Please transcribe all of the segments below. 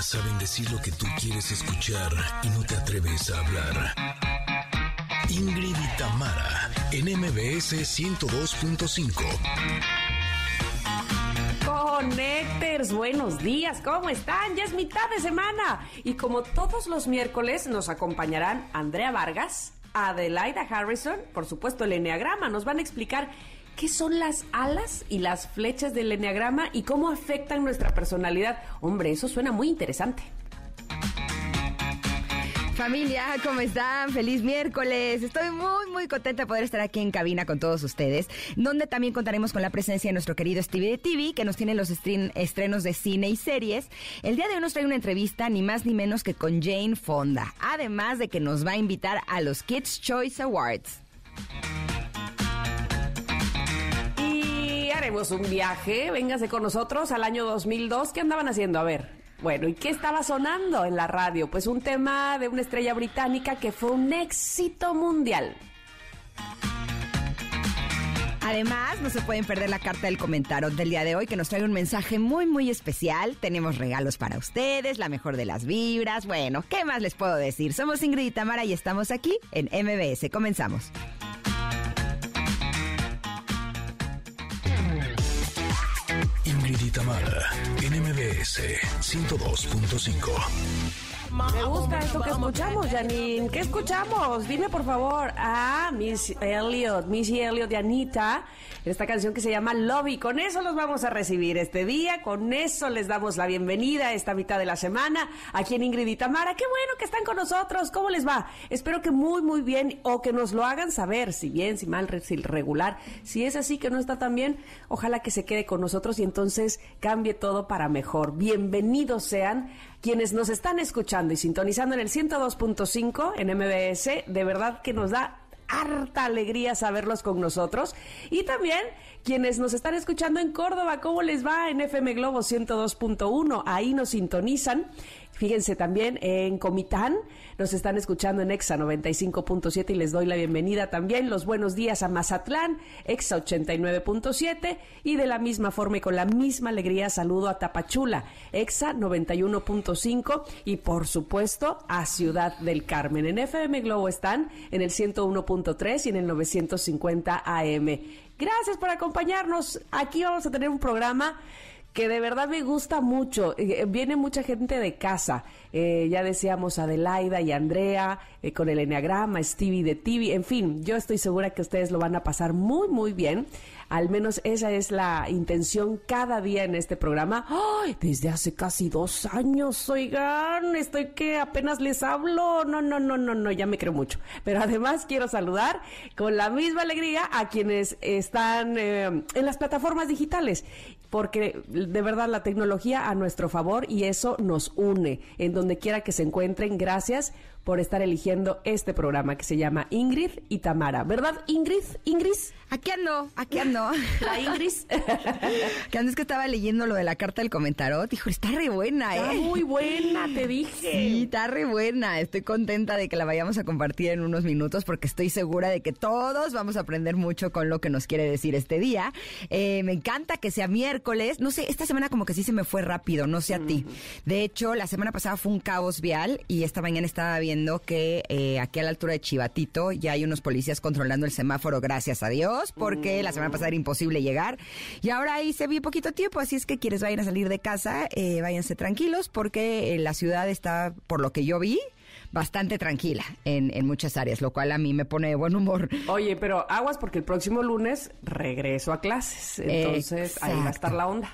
Saben decir lo que tú quieres escuchar y no te atreves a hablar. Ingrid y Tamara, en MBS 102.5. Connectors, buenos días, ¿cómo están? Ya es mitad de semana. Y como todos los miércoles nos acompañarán Andrea Vargas, Adelaida Harrison, por supuesto el Enneagrama. Nos van a explicar qué son las alas y las flechas del Enneagrama y cómo afectan nuestra personalidad. Hombre, eso suena muy interesante. Familia, ¿cómo están? Feliz miércoles. Estoy muy, muy contenta de poder estar aquí en cabina con todos ustedes, donde también contaremos con la presencia de nuestro querido Stevie de TV, que nos tiene los estrenos de cine y series. El día de hoy nos trae una entrevista ni más ni menos que con Jane Fonda, además de que nos va a invitar a los Kids Choice Awards. Y haremos un viaje, véngase con nosotros al año 2002. ¿Qué andaban haciendo? A ver. Bueno, ¿y qué estaba sonando en la radio? Pues un tema de una estrella británica que fue un éxito mundial. Además, no se pueden perder la carta del comentario del día de hoy que nos trae un mensaje muy, muy especial. Tenemos regalos para ustedes, la mejor de las vibras. Bueno, ¿qué más les puedo decir? Somos Ingrid y Tamara y estamos aquí en MBS. Comenzamos. Ingrid y Tamara, en MBS 102.5. Me gusta esto que escuchamos, Janine. ¿Qué escuchamos? Dime, por favor. Ah, Miss Elliot, Missy Elliot de Anita. Esta canción que se llama Lobby. Con eso los vamos a recibir este día. Con eso les damos la bienvenida esta mitad de la semana aquí en Ingrid y Tamara. Qué bueno que están con nosotros. ¿Cómo les va? Espero que muy, muy bien o que nos lo hagan saber. Si bien, si mal, si regular. Si es así que no está tan bien, ojalá que se quede con nosotros y entonces cambie todo para mejor. Bienvenidos sean quienes nos están escuchando y sintonizando en el 102.5 en MBS, de verdad que nos da harta alegría saberlos con nosotros. Y también quienes nos están escuchando en Córdoba, ¿cómo les va en FM Globo 102.1? Ahí nos sintonizan. Fíjense también en Comitán, nos están escuchando en EXA 95.7 y les doy la bienvenida también. Los buenos días a Mazatlán, EXA 89.7 y de la misma forma y con la misma alegría saludo a Tapachula, EXA 91.5 y por supuesto a Ciudad del Carmen. En FM Globo están en el 101.3 y en el 950 AM. Gracias por acompañarnos. Aquí vamos a tener un programa que de verdad me gusta mucho. Eh, viene mucha gente de casa. Eh, ya decíamos Adelaida y Andrea eh, con el Enneagrama, Stevie de TV. En fin, yo estoy segura que ustedes lo van a pasar muy, muy bien. Al menos esa es la intención cada día en este programa. ¡Ay! Desde hace casi dos años, oigan, estoy que apenas les hablo. No, no, no, no, no, ya me creo mucho. Pero además quiero saludar con la misma alegría a quienes están en las plataformas digitales porque de verdad la tecnología a nuestro favor y eso nos une en donde quiera que se encuentren. Gracias por estar eligiendo este programa que se llama Ingrid y Tamara. ¿Verdad, Ingrid? ¿Ingrid? Aquí ando, aquí ando. La Ingrid. que antes que estaba leyendo lo de la carta del comentarot, dijo, está re buena, ¿eh? Está muy buena, te dije. Sí, está re buena. Estoy contenta de que la vayamos a compartir en unos minutos porque estoy segura de que todos vamos a aprender mucho con lo que nos quiere decir este día. Eh, me encanta que sea miércoles. No sé, esta semana como que sí se me fue rápido, no sé a ti. De hecho, la semana pasada fue un caos vial y esta mañana estaba viendo que eh, aquí a la altura de Chivatito ya hay unos policías controlando el semáforo, gracias a Dios, porque la semana pasada era imposible llegar. Y ahora ahí se vio poquito tiempo, así es que quienes vayan a salir de casa, eh, váyanse tranquilos, porque eh, la ciudad está, por lo que yo vi, bastante tranquila en, en, muchas áreas, lo cual a mí me pone de buen humor. Oye, pero aguas porque el próximo lunes regreso a clases, entonces ahí va a estar la onda.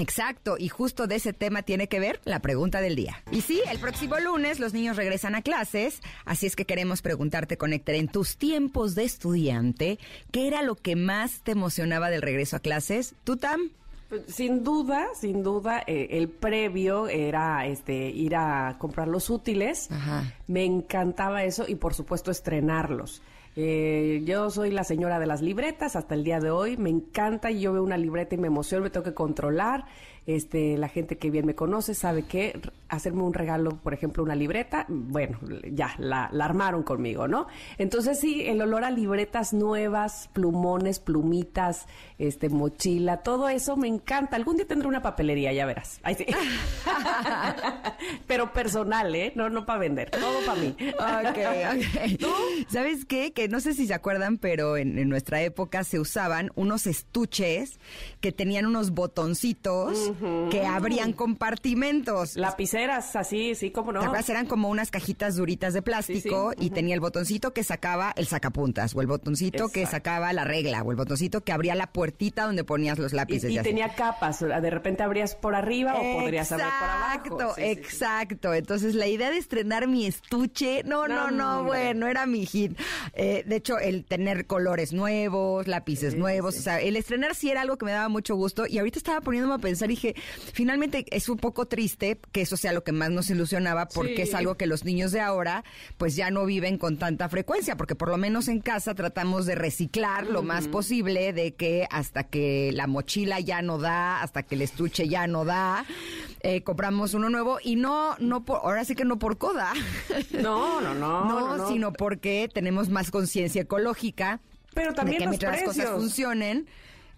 Exacto, y justo de ese tema tiene que ver la pregunta del día. Y sí, el próximo lunes los niños regresan a clases, así es que queremos preguntarte, Conectar, en tus tiempos de estudiante, ¿qué era lo que más te emocionaba del regreso a clases? ¿Tú, Tam? Pues, sin duda, sin duda, eh, el previo era este ir a comprar los útiles. Me encantaba eso y por supuesto estrenarlos. Eh, yo soy la señora de las libretas hasta el día de hoy. Me encanta y yo veo una libreta y me emociono, me tengo que controlar. Este, la gente que bien me conoce sabe que hacerme un regalo, por ejemplo, una libreta, bueno, ya la, armaron conmigo, ¿no? Entonces sí, el olor a libretas nuevas, plumones, plumitas, este, mochila, todo eso me encanta. Algún día tendré una papelería, ya verás. sí. Pero personal, ¿eh? No, no para vender, todo para mí. Ok, ok. ¿Sabes qué? Que no sé si se acuerdan, pero en, nuestra época se usaban unos estuches que tenían unos botoncitos que abrían compartimentos. Lapiceras, así, sí, como no. Eran como unas cajitas duritas de plástico y tenía el botoncito que sacaba el sacapuntas, o el botoncito que sacaba la regla, o el botoncito que abría la puertita donde ponías los lápices. Y, tenía capas, de repente abrías por arriba o podrías abrir por abajo. Exacto, exacto. Entonces la idea de estrenar mi estuche, no, no, no, bueno, era mi hit. Eh, de hecho, el tener colores nuevos, lápices nuevos, o sea, el estrenar sí era algo que me daba mucho gusto y ahorita estaba poniéndome a pensar y dije, finalmente es un poco triste que eso sea lo que más nos ilusionaba porque es algo que los niños de ahora pues ya no viven con tanta frecuencia, porque por lo menos en casa tratamos de reciclar lo más posible de que hasta que la mochila ya no da, hasta que el estuche ya no da, eh, compramos uno nuevo y no, no por, ahora sí que no por coda. No, no, no. no, no, sino porque tenemos más conciencia ecológica. Pero también de que mientras las cosas funcionen,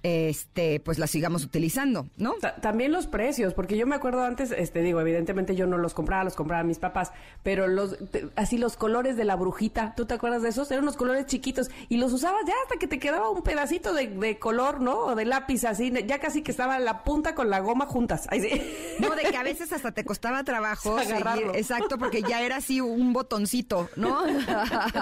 este, pues las sigamos utilizando, ¿no? también los precios, porque yo me acuerdo antes, este, digo, evidentemente yo no los compraba, los compraba mis papás, pero los, así los colores de la brujita, ¿tú te acuerdas de esos? Eran unos colores chiquitos y los usabas ya hasta que te quedaba un pedacito de, color, ¿no? O de lápiz así, ya casi que estaba la punta con la goma juntas. No, de que a veces hasta te costaba trabajo seguir, exacto, porque ya era así un botoncito, ¿no?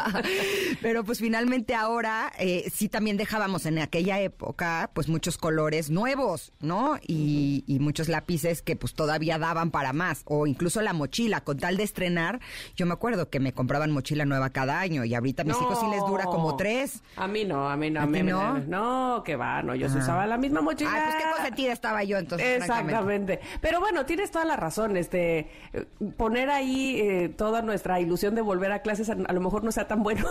pero pues finalmente ahora eh, sí también dejábamos en aquella época pues muchos colores nuevos, ¿no? Y, muchos lápices que pues todavía daban para más. O incluso la mochila, con tal de estrenar, yo me acuerdo que me compraban mochila nueva cada año y ahorita a mis hijos sí les dura como tres. A mí no, a mí no, a, mí no. No, que va, no, yo usaba la misma mochila. Ah, pues qué consentida estaba yo entonces. Exactamente. Pero bueno, tienes toda la razón, este, poner ahí eh, toda nuestra ilusión de volver a clases a, a lo mejor no sea tan bueno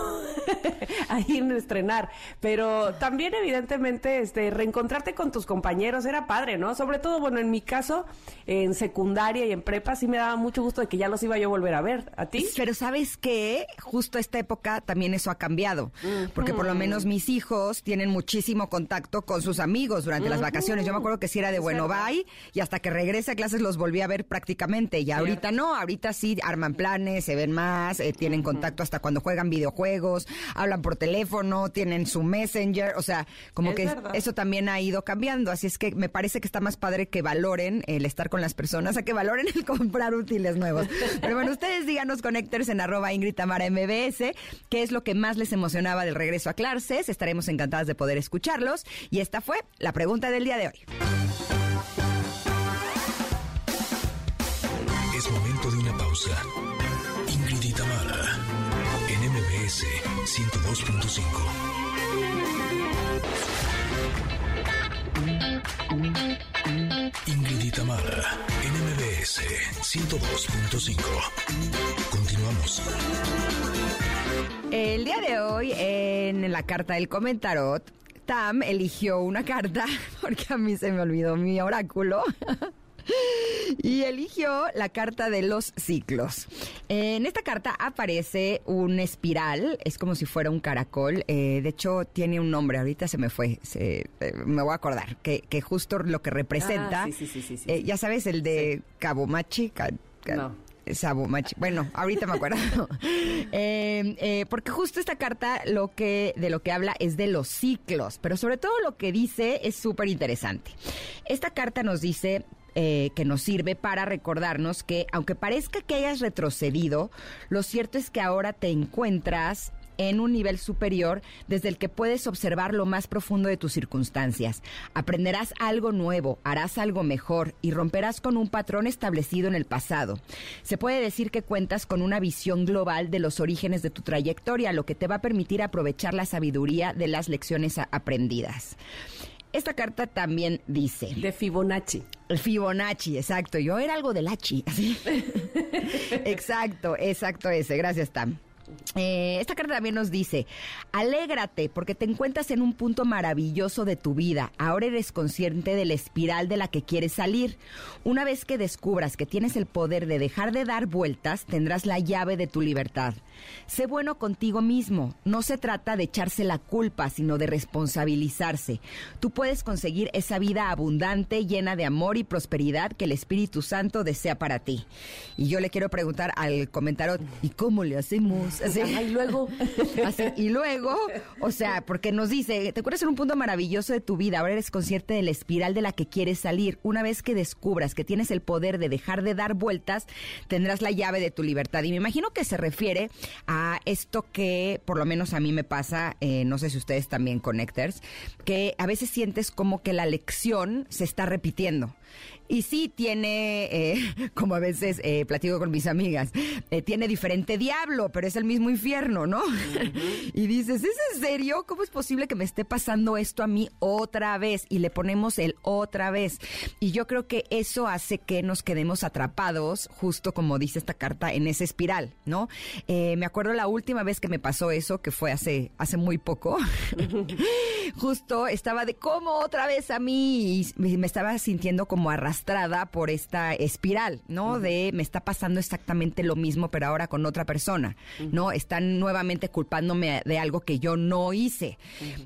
ahí en estrenar, pero también evidentemente este reencontrarte con tus compañeros era padre, ¿no? Sobre todo, bueno, en mi caso, en secundaria y en prepa, sí me daba mucho gusto de que ya los iba yo a volver a ver. ¿A ti? Pero ¿sabes qué? Justo esta época también eso ha cambiado. Porque por lo menos mis hijos tienen muchísimo contacto con sus amigos durante las vacaciones. Yo me acuerdo que si era de bueno, bye, y hasta que regrese a clases los volví a ver prácticamente. Y ahorita no, ahorita sí arman planes, se ven más, eh, tienen contacto hasta cuando juegan videojuegos, hablan por teléfono, tienen su messenger, o sea, como que eso también ha ido cambiando. Así es que me parece que está más padre que valoren el estar con las personas a que valoren el comprar útiles nuevos. Pero bueno, ustedes díganos, conectores en arroba Ingrid Tamara MBS, qué es lo que más les emocionaba del regreso a clases. Estaremos encantadas de poder escucharlos. Y esta fue la pregunta del día de hoy. Es momento de una pausa. Ingrid Tamara en MBS 102.5. Ingrid y NMBS 102.5. Continuamos. El día de hoy, en la carta del comentarot, Tam eligió una carta, porque a mí se me olvidó mi oráculo. Y eligió la carta de los ciclos. En esta carta aparece un espiral, es como si fuera un caracol. Eh, de hecho, tiene un nombre, ahorita se me fue, eh, me voy a acordar, que, justo lo que representa, ah, eh, ya sabes, el de Cabo Machi. no. Sabomachi. Bueno, ahorita me acuerdo. porque justo esta carta lo que de lo que habla es de los ciclos, pero sobre todo lo que dice es súper interesante. Esta carta nos dice eh, que nos sirve para recordarnos que aunque parezca que hayas retrocedido, lo cierto es que ahora te encuentras en un nivel superior desde el que puedes observar lo más profundo de tus circunstancias. Aprenderás algo nuevo, harás algo mejor y romperás con un patrón establecido en el pasado. Se puede decir que cuentas con una visión global de los orígenes de tu trayectoria, lo que te va a permitir aprovechar la sabiduría de las lecciones aprendidas. Esta carta también dice. De Fibonacci. El Fibonacci, exacto. Yo era algo del Hachi. exacto, exacto ese. Gracias, Tam. Eh, esta carta también nos dice, alégrate porque te encuentras en un punto maravilloso de tu vida. Ahora eres consciente de la espiral de la que quieres salir. Una vez que descubras que tienes el poder de dejar de dar vueltas, tendrás la llave de tu libertad. Sé bueno contigo mismo. No se trata de echarse la culpa, sino de responsabilizarse. Tú puedes conseguir esa vida abundante, llena de amor y prosperidad que el Espíritu Santo desea para ti. Y yo le quiero preguntar al comentario, ¿y cómo le hacemos? Y luego. y luego, o sea, porque nos dice, te acuerdas en un punto maravilloso de tu vida, ahora eres consciente de la espiral de la que quieres salir. Una vez que descubras que tienes el poder de dejar de dar vueltas, tendrás la llave de tu libertad. Y me imagino que se refiere a esto que por lo menos a mí me pasa, eh, no sé si ustedes también connectors, que a veces sientes como que la lección se está repitiendo. Y sí tiene, eh, como a veces eh, platico con mis amigas, eh, tiene diferente diablo, pero es el mismo infierno, ¿no? y dices, ¿es en serio? ¿Cómo es posible que me esté pasando esto a mí otra vez? Y le ponemos el otra vez. Y yo creo que eso hace que nos quedemos atrapados, justo como dice esta carta, en esa espiral, ¿no? me acuerdo la última vez que me pasó eso, que fue hace, hace muy poco. justo estaba de, ¿cómo otra vez a mí? Y me estaba sintiendo como arrastrada por esta espiral, ¿no? De me está pasando exactamente lo mismo, pero ahora con otra persona, ¿no? Están nuevamente culpándome de algo que yo no hice.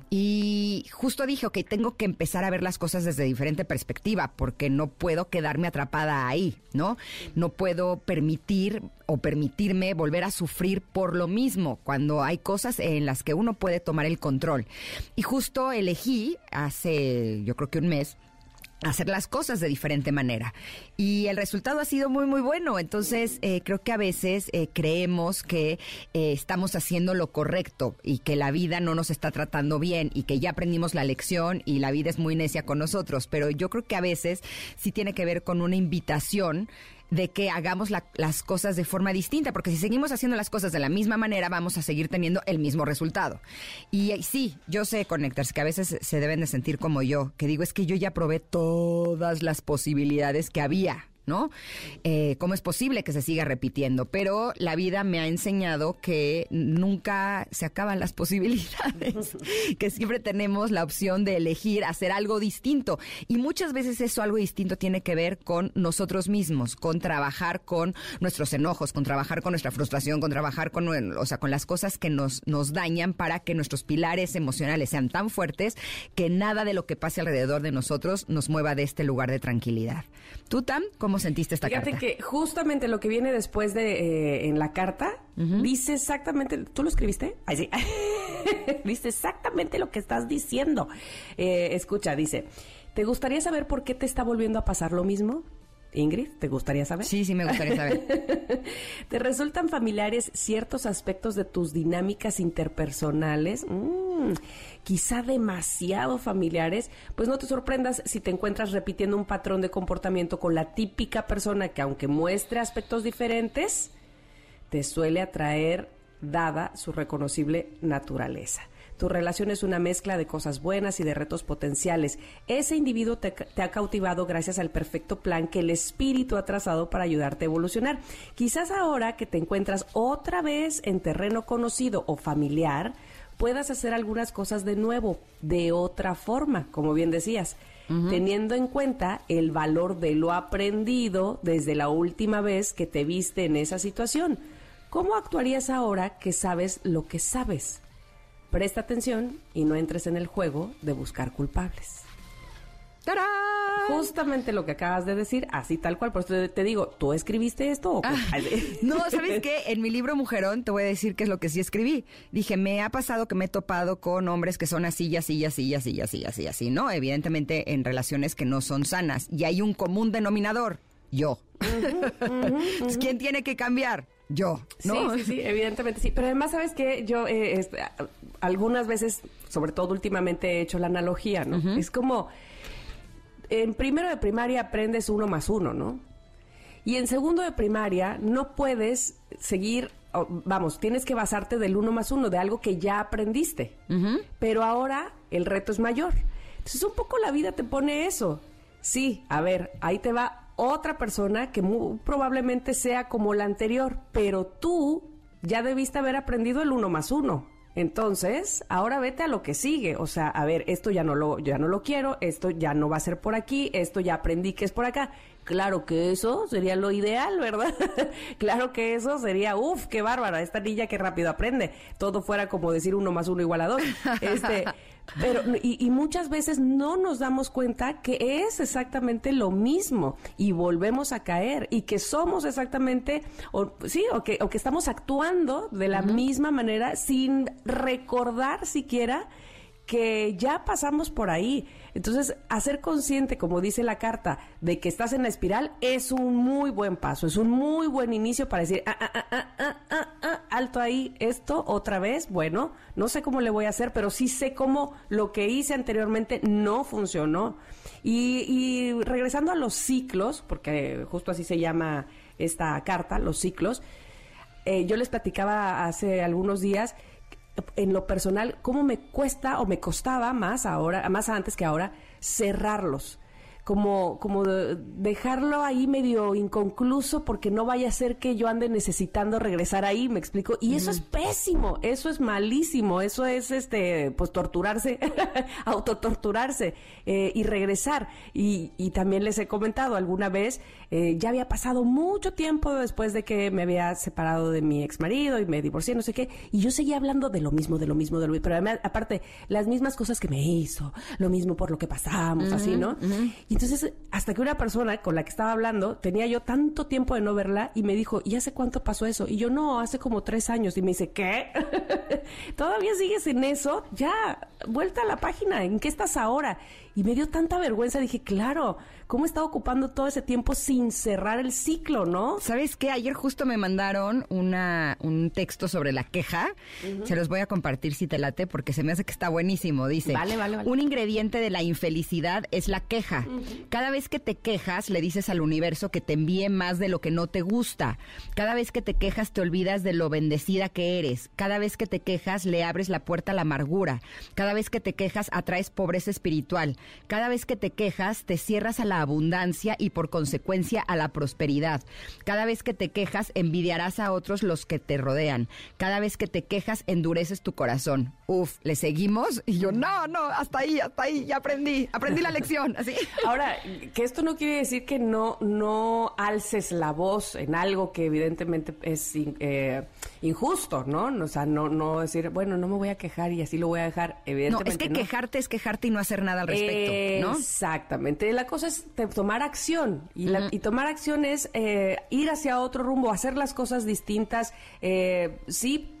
Y justo dije, ok, tengo que empezar a ver las cosas desde diferente perspectiva, porque no puedo quedarme atrapada ahí, ¿no? No puedo permitir o permitirme volver a sufrir por lo mismo, cuando hay cosas en las que uno puede tomar el control. Y justo elegí hace, yo creo que un mes, hacer las cosas de diferente manera. Y el resultado ha sido muy, muy bueno. Entonces, eh, creo que a veces eh, creemos que eh, estamos haciendo lo correcto y que la vida no nos está tratando bien y que ya aprendimos la lección y la vida es muy necia con nosotros. Pero yo creo que a veces sí tiene que ver con una invitación de que hagamos las cosas de forma distinta, porque si seguimos haciendo las cosas de la misma manera, vamos a seguir teniendo el mismo resultado. Y eh, sí, yo sé, Connectors, que a veces se deben de sentir como yo, que digo, es que yo ya probé todas las posibilidades que había ¿no? Eh, ¿Cómo es posible que se siga repitiendo? Pero la vida me ha enseñado que nunca se acaban las posibilidades, que siempre tenemos la opción de elegir hacer algo distinto. Y muchas veces eso algo distinto tiene que ver con nosotros mismos, con trabajar con nuestros enojos, con trabajar con nuestra frustración, con trabajar con, o sea, con las cosas que nos, nos dañan para que nuestros pilares emocionales sean tan fuertes que nada de lo que pase alrededor de nosotros nos mueva de este lugar de tranquilidad. ¿Tú, Tam, sentiste esta carta? Fíjate que justamente lo que viene después de eh, en la carta dice exactamente. ¿Tú lo escribiste? Ay, sí. dice exactamente lo que estás diciendo. Eh, escucha, dice: ¿Te gustaría saber por qué te está volviendo a pasar lo mismo? Ingrid, ¿te gustaría saber? Sí, sí, me gustaría saber. ¿Te resultan familiares ciertos aspectos de tus dinámicas interpersonales? Mm, quizá demasiado familiares. Pues no te sorprendas si te encuentras repitiendo un patrón de comportamiento con la típica persona que aunque muestre aspectos diferentes, te suele atraer dada su reconocible naturaleza. Tu relación es una mezcla de cosas buenas y de retos potenciales. Ese individuo te, ha cautivado gracias al perfecto plan que el espíritu ha trazado para ayudarte a evolucionar. Quizás ahora que te encuentras otra vez en terreno conocido o familiar, puedas hacer algunas cosas de nuevo, de otra forma, como bien decías. teniendo en cuenta el valor de lo aprendido desde la última vez que te viste en esa situación. ¿Cómo actuarías ahora que sabes lo que sabes? Presta atención y no entres en el juego de buscar culpables. ¡Tarán! Justamente lo que acabas de decir, así tal cual. Por eso te digo, ¿tú escribiste esto? O ah, no, ¿sabes qué? En mi libro Mujerón te voy a decir qué es lo que sí escribí. Dije, me ha pasado que me he topado con hombres que son así, así, así, así, así, así, así, ¿no? Evidentemente en relaciones que no son sanas. Y hay un común denominador, yo. ¿Quién tiene que cambiar? Yo, ¿no? Sí, sí, sí, evidentemente sí. Pero además, ¿sabes qué? Yo eh, algunas veces, sobre todo últimamente, he hecho la analogía, ¿no? Es como, en primero de primaria aprendes uno más uno, ¿no? Y en segundo de primaria no puedes seguir, vamos, tienes que basarte del uno más uno, de algo que ya aprendiste. Pero ahora el reto es mayor. Entonces un poco la vida te pone eso. Sí, a ver, ahí te va otra persona que muy probablemente sea como la anterior, pero tú ya debiste haber aprendido el uno más uno. Entonces, ahora vete a lo que sigue. O sea, a ver, esto ya no lo, ya no lo quiero, esto ya no va a ser por aquí, esto ya aprendí que es por acá. Claro que eso sería lo ideal, ¿verdad? claro que eso sería, uff, qué bárbara, esta niña que rápido aprende. Todo fuera como decir uno más uno igual a dos. Este, pero, y, muchas veces no nos damos cuenta que es exactamente lo mismo y volvemos a caer y que somos exactamente, o, sí, o que, o que estamos actuando de la misma manera sin recordar siquiera que ya pasamos por ahí. Entonces, hacer consciente, como dice la carta, de que estás en la espiral es un muy buen paso, es un muy buen inicio para decir, ah, ah, ah, alto ahí, esto otra vez, bueno, no sé cómo le voy a hacer, pero sí sé cómo lo que hice anteriormente no funcionó. Y, regresando a los ciclos, porque justo así se llama esta carta, los ciclos, eh, yo les platicaba hace algunos días en lo personal, cómo me cuesta o me costaba más ahora, más antes que ahora, cerrarlos como, como dejarlo ahí medio inconcluso porque no vaya a ser que yo ande necesitando regresar ahí, me explico. Y eso es pésimo, eso es malísimo, eso es este, pues torturarse, autotorturarse eh, y regresar. Y, y, también les he comentado alguna vez, eh, ya había pasado mucho tiempo después de que me había separado de mi ex marido y me divorcié, no sé qué, y yo seguía hablando de lo mismo, de lo mismo, de lo mismo, pero además, aparte, las mismas cosas que me hizo, lo mismo por lo que pasamos, así, ¿no? entonces, hasta que una persona con la que estaba hablando, tenía yo tanto tiempo de no verla y me dijo, ¿y hace cuánto pasó eso? Y yo, no, hace como tres años. Y me dice, ¿qué? ¿Todavía sigues en eso? Ya, vuelta a la página, ¿en qué estás ahora? Y me dio tanta vergüenza, dije, claro, ¿cómo estaba ocupando todo ese tiempo sin cerrar el ciclo, no? ¿Sabes qué? Ayer justo me mandaron una, un texto sobre la queja. Se los voy a compartir si te late, porque se me hace que está buenísimo. Dice, vale, vale, un ingrediente de la infelicidad es la queja. Cada vez que te quejas, le dices al universo que te envíe más de lo que no te gusta. Cada vez que te quejas, te olvidas de lo bendecida que eres. Cada vez que te quejas, le abres la puerta a la amargura. Cada vez que te quejas, atraes pobreza espiritual. Cada vez que te quejas, te cierras a la abundancia y por consecuencia a la prosperidad. Cada vez que te quejas, envidiarás a otros los que te rodean. Cada vez que te quejas, endureces tu corazón. Uf, ¿le seguimos? Y yo, no, no, hasta ahí, hasta ahí, ya aprendí, aprendí la lección. Así. Ahora, que esto no quiere decir que no, no alces la voz en algo que evidentemente es eh, injusto, ¿no? O sea, no, no decir, bueno, no me voy a quejar y así lo voy a dejar. Evidentemente. No, es que quejarte es quejarte y no hacer nada al respecto. Exactamente. La cosa es tomar acción. Y, y tomar acción es eh, ir hacia otro rumbo, hacer las cosas distintas. Eh, sí,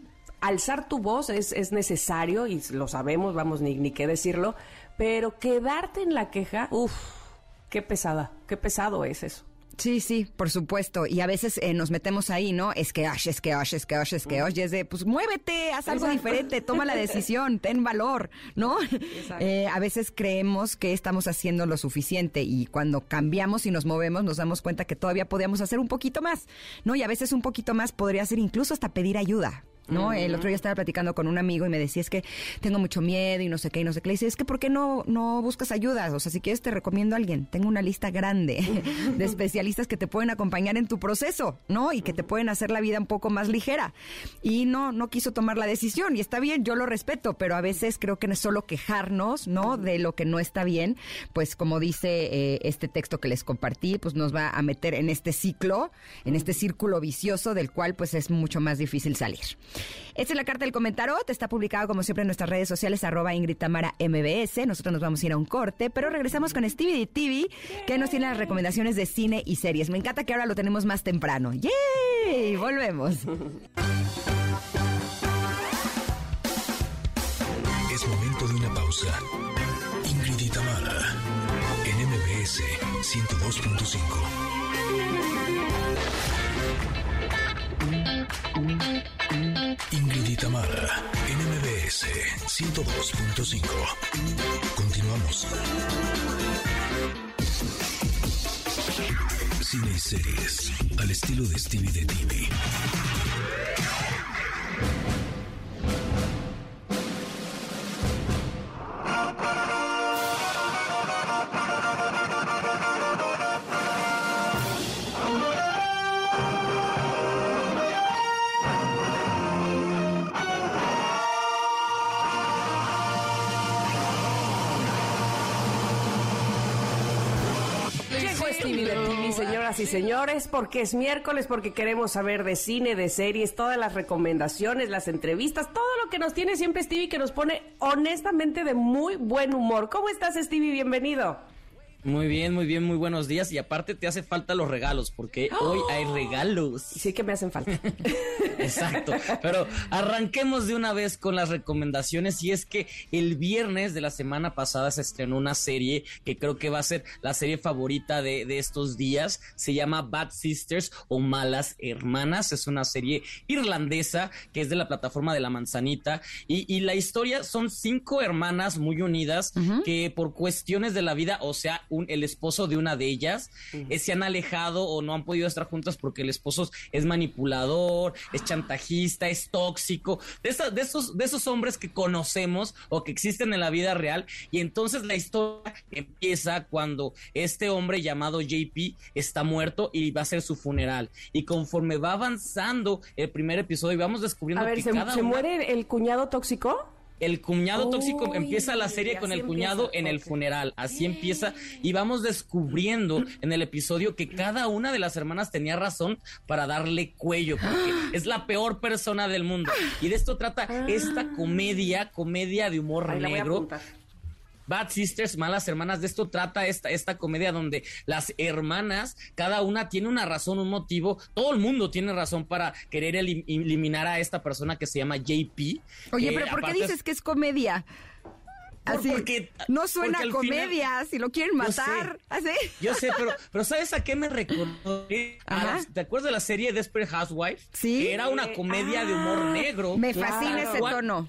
alzar tu voz es, es, necesario y lo sabemos, vamos, ni, ni qué decirlo. Pero quedarte en la queja, uff, qué pesada, qué pesado es eso. Sí, sí, por supuesto. Y a veces eh, nos metemos ahí, ¿no? Es que Ash, es que Ash, es que Ash, es que Ash. Y es de, pues muévete, haz algo diferente, toma la decisión, ten valor, ¿no? Eh, a veces creemos que estamos haciendo lo suficiente y cuando cambiamos y nos movemos nos damos cuenta que todavía podíamos hacer un poquito más, ¿no? Y a veces un poquito más podría ser incluso hasta pedir ayuda. ¿No? El otro día estaba platicando con un amigo y me decía, es que tengo mucho miedo y no sé qué, y no sé qué. Le dice, es que ¿por qué no, no buscas ayuda? O sea, si quieres te recomiendo a alguien. Tengo una lista grande de especialistas que te pueden acompañar en tu proceso, ¿no? Y que te pueden hacer la vida un poco más ligera. Y no, no quiso tomar la decisión y está bien, yo lo respeto, pero a veces creo que no es solo quejarnos, ¿no? De lo que no está bien, pues como dice eh, este texto que les compartí, pues nos va a meter en este ciclo, en este círculo vicioso del cual pues es mucho más difícil salir. Esta es la carta del comentario. Está publicado como siempre en nuestras redes sociales, arroba Ingrid Tamara MBS. Nosotros nos vamos a ir a un corte, pero regresamos con Stevie TV, que nos tiene las recomendaciones de cine y series. Me encanta que ahora lo tenemos más temprano. ¡Yay! Volvemos. Es momento de una pausa. Ingrid y Tamara, en MBS 102.5. Ingrid y NMBS 102.5. Continuamos. Cine y series, al estilo de Stevie de TV. Señoras y señores, porque es miércoles, porque queremos saber de cine, de series, todas las recomendaciones, las entrevistas, todo lo que nos tiene siempre Stevie, que nos pone honestamente de muy buen humor. ¿Cómo estás, Stevie? Bienvenido. Muy bien, muy bien, muy buenos días. Y aparte te hace falta los regalos, porque hoy hay regalos. Sí que me hacen falta. Exacto. Pero arranquemos de una vez con las recomendaciones. Y es que el viernes de la semana pasada se estrenó una serie que creo que va a ser la serie favorita de, de estos días. Se llama Bad Sisters o Malas Hermanas. Es una serie irlandesa que es de la plataforma de la manzanita. Y, y la historia son cinco hermanas muy unidas que por cuestiones de la vida, o sea, el esposo de una de ellas, eh, se han alejado o no han podido estar juntas porque el esposo es manipulador, es chantajista, es tóxico, de, de, esos, de esos hombres que conocemos o que existen en la vida real. Y entonces la historia empieza cuando este hombre llamado JP está muerto y va a ser su funeral. Y conforme va avanzando el primer episodio, vamos descubriendo que ¿se, muere el cuñado tóxico? El cuñado tóxico empieza la serie con el cuñado en el funeral. Así empieza y vamos descubriendo en el episodio que cada una de las hermanas tenía razón para darle cuello porque es la peor persona del mundo. Y de esto trata esta ah. comedia, comedia de humor negro Bad Sisters, Malas Hermanas, de esto trata esta, esta comedia donde las hermanas, cada una tiene una razón, un motivo, todo el mundo tiene razón para querer eliminar a esta persona que se llama JP. Oye, pero ¿por qué dices que es comedia? Así, porque no suena a comedia, si lo quieren matar. Yo sé, ¿así? yo sé pero, pero ¿sabes a qué me recordó? ¿Te acuerdas de la serie Desperate Housewives? Sí. Que era una comedia de humor ah, negro. Me fascina ese tono.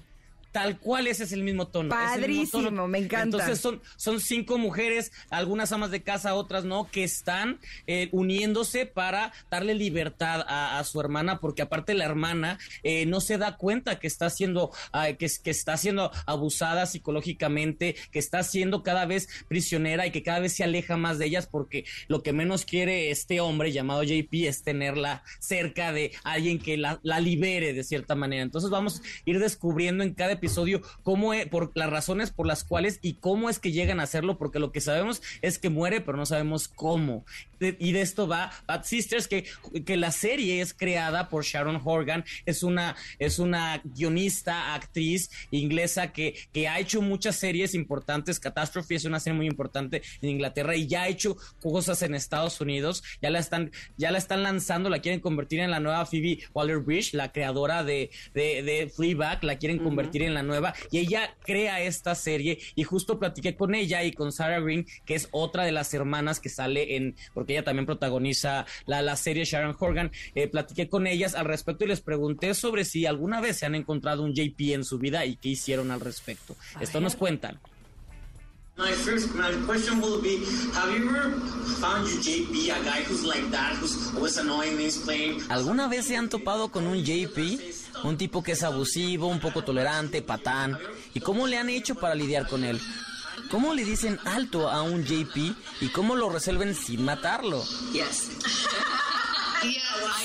Tal cual ese es el mismo tono. Padrísimo, me encanta. Entonces son, son cinco mujeres, algunas amas de casa, otras no, que están eh, uniéndose para darle libertad a, su hermana, porque aparte la hermana eh, no se da cuenta que está siendo, que, que está siendo abusada psicológicamente, que está siendo cada vez prisionera y que cada vez se aleja más de ellas, porque lo que menos quiere este hombre llamado JP es tenerla cerca de alguien que la, la libere de cierta manera. Entonces vamos a ir descubriendo en cada episodio cómo es, por las razones por las cuales y cómo es que llegan a hacerlo, porque lo que sabemos es que muere, pero no sabemos cómo. y de esto va Bad Sisters, que, que la serie es creada por Sharon Horgan, es una, es una guionista, actriz inglesa que, que ha hecho muchas series importantes. Catastrophe es una serie muy importante en Inglaterra y ya ha hecho cosas en Estados Unidos. Ya la están, ya la están lanzando, la quieren convertir en la nueva Phoebe Waller-Bridge, la creadora de, de, de Fleabag, la quieren convertir en la nueva y ella crea esta serie y justo platiqué con ella y con Sarah Green, que es otra de las hermanas que sale en, porque ella también protagoniza la, la serie Sharon Horgan, eh, platiqué con ellas al respecto y les pregunté sobre si alguna vez se han encontrado un JP en su vida y qué hicieron al respecto. Esto nos cuentan. My first, my question will be: Have you ever found your JP, a guy who's like that, who's always annoying, playing? ¿Alguna vez se han topado con un JP? Un tipo que es abusivo, un poco tolerante, patán. ¿Y cómo le han hecho para lidiar con él? ¿Cómo le dicen alto a un JP y cómo lo resuelven sin matarlo?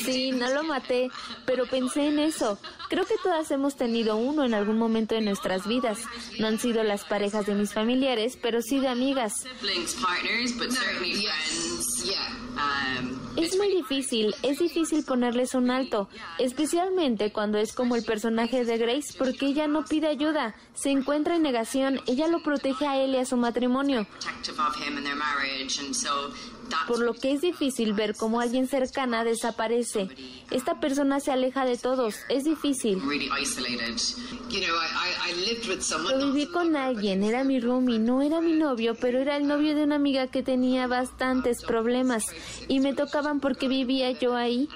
Sí, no lo maté, pero pensé en eso. Creo que todas hemos tenido uno en algún momento de nuestras vidas. No han sido las parejas de mis familiares, pero sí de amigas. Es muy difícil, es difícil ponerles un alto, especialmente cuando es como el personaje de Grace, porque ella no pide ayuda, se encuentra en negación, ella lo protege a él y a su matrimonio por lo que es difícil ver cómo alguien cercana desaparece. Esta persona se aleja de todos, es difícil. Lo viví con alguien, era mi roomie, no era mi novio, pero era el novio de una amiga que tenía bastantes problemas y me tocaban porque vivía yo ahí.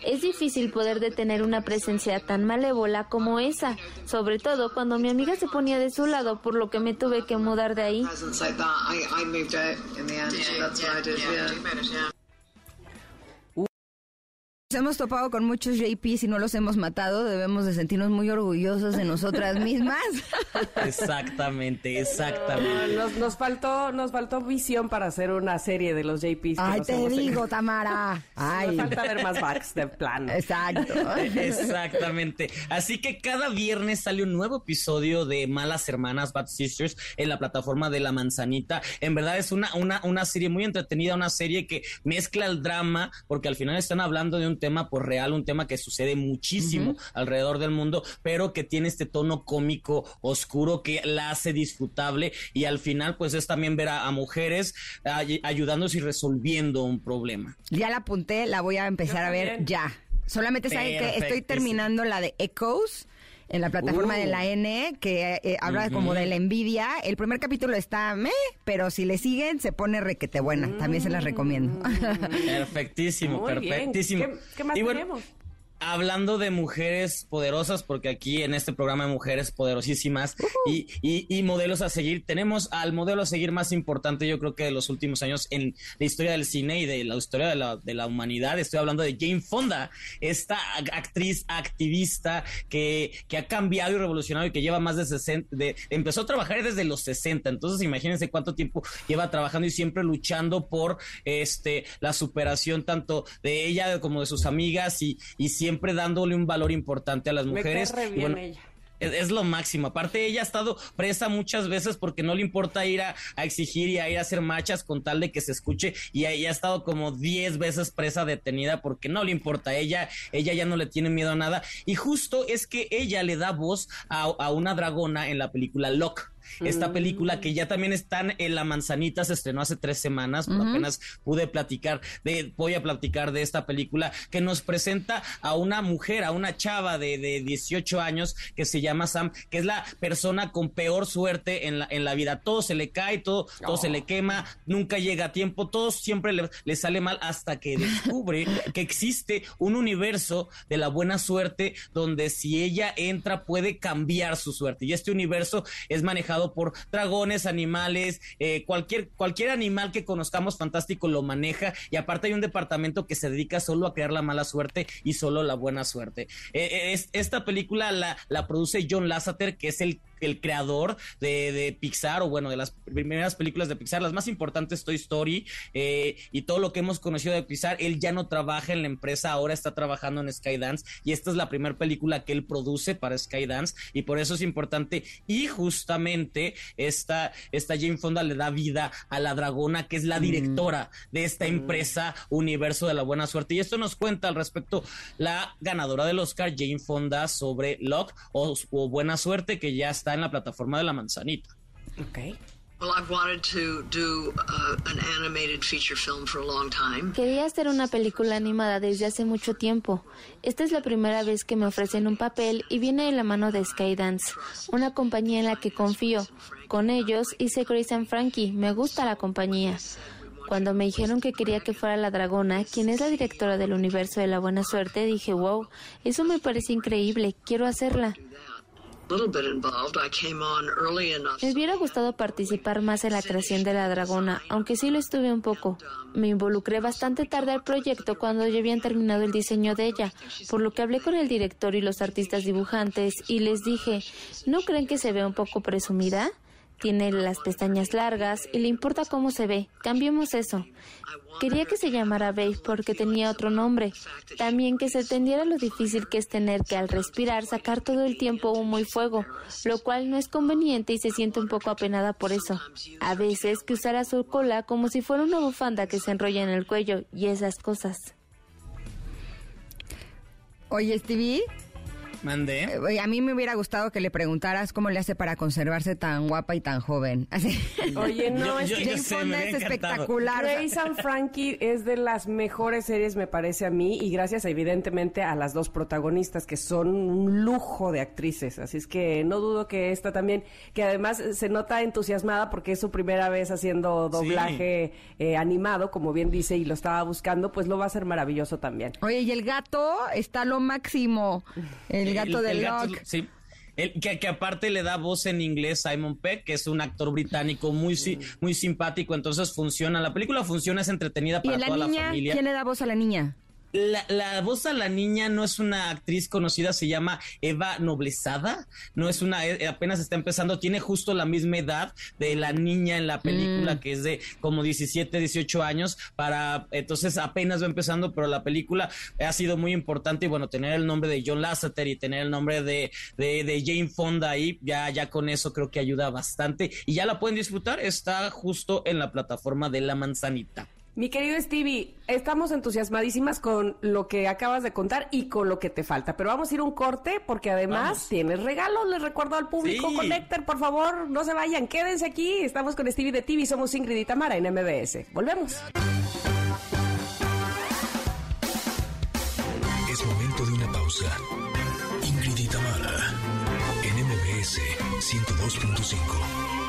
Es difícil poder detener una presencia tan malévola como esa, sobre todo cuando mi amiga se ponía de su lado, por lo que me tuve que mudar de ahí. Hemos topado con muchos JPs y no los hemos matado, debemos de sentirnos muy orgullosos de nosotras mismas. Exactamente, exactamente. nos, faltó, nos faltó visión para hacer una serie de los JPs. Ay, te digo, Tamara. Ay. Nos falta ver más backs de plan. Exacto. Exactamente. Así que cada viernes sale un nuevo episodio de Malas Hermanas, Bad Sisters, en la plataforma de La Manzanita. En verdad es una, una, una serie muy entretenida, una serie que mezcla el drama, porque al final están hablando de un tema por real, un tema que sucede muchísimo alrededor del mundo, pero que tiene este tono cómico, oscuro, que la hace disfrutable y al final pues es también ver a, mujeres ayudándose y resolviendo un problema. Ya la apunté, la voy a empezar a ver ya. Solamente saben que estoy terminando la de Echoes en la plataforma de la uh. N, que eh, habla como de la envidia. El primer capítulo está meh, pero si le siguen se pone requete buena. También se las recomiendo. Perfectísimo, perfectísimo. ¿Qué, más tenemos? Hablando de mujeres poderosas, porque aquí en este programa hay mujeres poderosísimas y, y, modelos a seguir, tenemos al modelo a seguir más importante, yo creo que de los últimos años en la historia del cine y de la historia de la, de la humanidad. Estoy hablando de Jane Fonda, esta actriz activista que, que ha cambiado y revolucionado y que lleva más de 60, de, empezó a trabajar desde los 60, entonces imagínense cuánto tiempo lleva trabajando y siempre luchando por este la superación tanto de ella como de sus amigas y, y siempre siempre dándole un valor importante a las mujeres. Es, lo máximo. Aparte, ella ha estado presa muchas veces porque no le importa ir a, exigir y a ir a hacer marchas con tal de que se escuche. Y ella ha estado como 10 veces presa detenida porque no le importa. Ella, ella ya no le tiene miedo a nada. Y justo es que ella le da voz a, a una dragona en la película Locke esta película que ya también están en La Manzanita, se estrenó hace tres semanas, apenas pude platicar de, voy a platicar de esta película que nos presenta a una mujer, a una chava de, de 18 años que se llama Sam, que es la persona con peor suerte en la, en la vida. Todo se le cae, todo, todo se le quema, nunca llega a tiempo, todo siempre le, le sale mal hasta que descubre que existe un universo de la buena suerte donde si ella entra puede cambiar su suerte. Y este universo es manejado por dragones, animales, eh, cualquier, cualquier animal que conozcamos fantástico lo maneja y aparte hay un departamento que se dedica solo a crear la mala suerte y solo la buena suerte. Eh, eh, esta película la, la produce John Lasseter, que es el el creador de, Pixar, o bueno, de las primeras películas de Pixar, las más importantes, Toy Story, eh, y todo lo que hemos conocido de Pixar, él ya no trabaja en la empresa, ahora está trabajando en Skydance, y esta es la primera película que él produce para Skydance, y por eso es importante, y justamente esta, esta Jane Fonda le da vida a la dragona, que es la mm. directora de esta mm. empresa Universo de la Buena Suerte, y esto nos cuenta al respecto la ganadora del Oscar, Jane Fonda, sobre Luck o, o Buena Suerte, que ya está en la plataforma de la manzanita. Ok. Quería hacer una película animada desde hace mucho tiempo. Esta es la primera vez que me ofrecen un papel y viene de la mano de Skydance, una compañía en la que confío. Con ellos hice Grace and Frankie. Me gusta la compañía. Cuando me dijeron que quería que fuera la dragona, quien es la directora del universo de la buena suerte, dije, wow, eso me parece increíble, quiero hacerla. Me hubiera gustado participar más en la creación de la dragona, aunque sí lo estuve un poco. Me involucré bastante tarde al proyecto cuando ya habían terminado el diseño de ella, por lo que hablé con el director y los artistas dibujantes y les dije, ¿no creen que se ve un poco presumida? Tiene las pestañas largas y le importa cómo se ve. Cambiemos eso. Quería que se llamara Babe porque tenía otro nombre. También que se entendiera lo difícil que es tener que al respirar sacar todo el tiempo humo y fuego, lo cual no es conveniente y se siente un poco apenada por eso. A veces que usara su cola como si fuera una bufanda que se enrolla en el cuello y esas cosas. Oye, Stevie. Mandé. Eh, a mí me hubiera gustado que le preguntaras cómo le hace para conservarse tan guapa y tan joven. Así. Oye, no, es que Fonda es espectacular. Grace and Frankie es de las mejores series, me parece a mí, y gracias evidentemente a las dos protagonistas, que son un lujo de actrices. Así es que no dudo que esta también, que además se nota entusiasmada porque es su primera vez haciendo doblaje eh, animado, como bien dice, y lo estaba buscando, pues lo va a hacer maravilloso también. Oye, y el gato está lo máximo. El gato de Locke. Sí. que, aparte le da voz en inglés Simon Peck, que es un actor británico muy, muy simpático, entonces funciona. La película funciona, es entretenida para ¿Y la toda niña, la familia. ¿Quién le da voz a la niña? La, voz a la niña no es una actriz conocida, se llama Eva Noblezada, no es una, eh, apenas está empezando, tiene justo la misma edad de la niña en la película, mm. que es de como 17, 18 años, para, entonces apenas va empezando, pero la película ha sido muy importante y bueno, tener el nombre de John Lasseter y tener el nombre de, de, de Jane Fonda ahí, ya, ya con eso creo que ayuda bastante y ya la pueden disfrutar, está justo en la plataforma de La Manzanita. Mi querido Stevie, estamos entusiasmadísimas con lo que acabas de contar y con lo que te falta, pero vamos a ir un corte porque además tienes regalos, les recuerdo al público, sí. por favor, no se vayan, quédense aquí, estamos con Stevie de TV, somos Ingrid y Tamara en MBS. Volvemos. Es momento de una pausa. Ingrid y Tamara en MBS 102.5.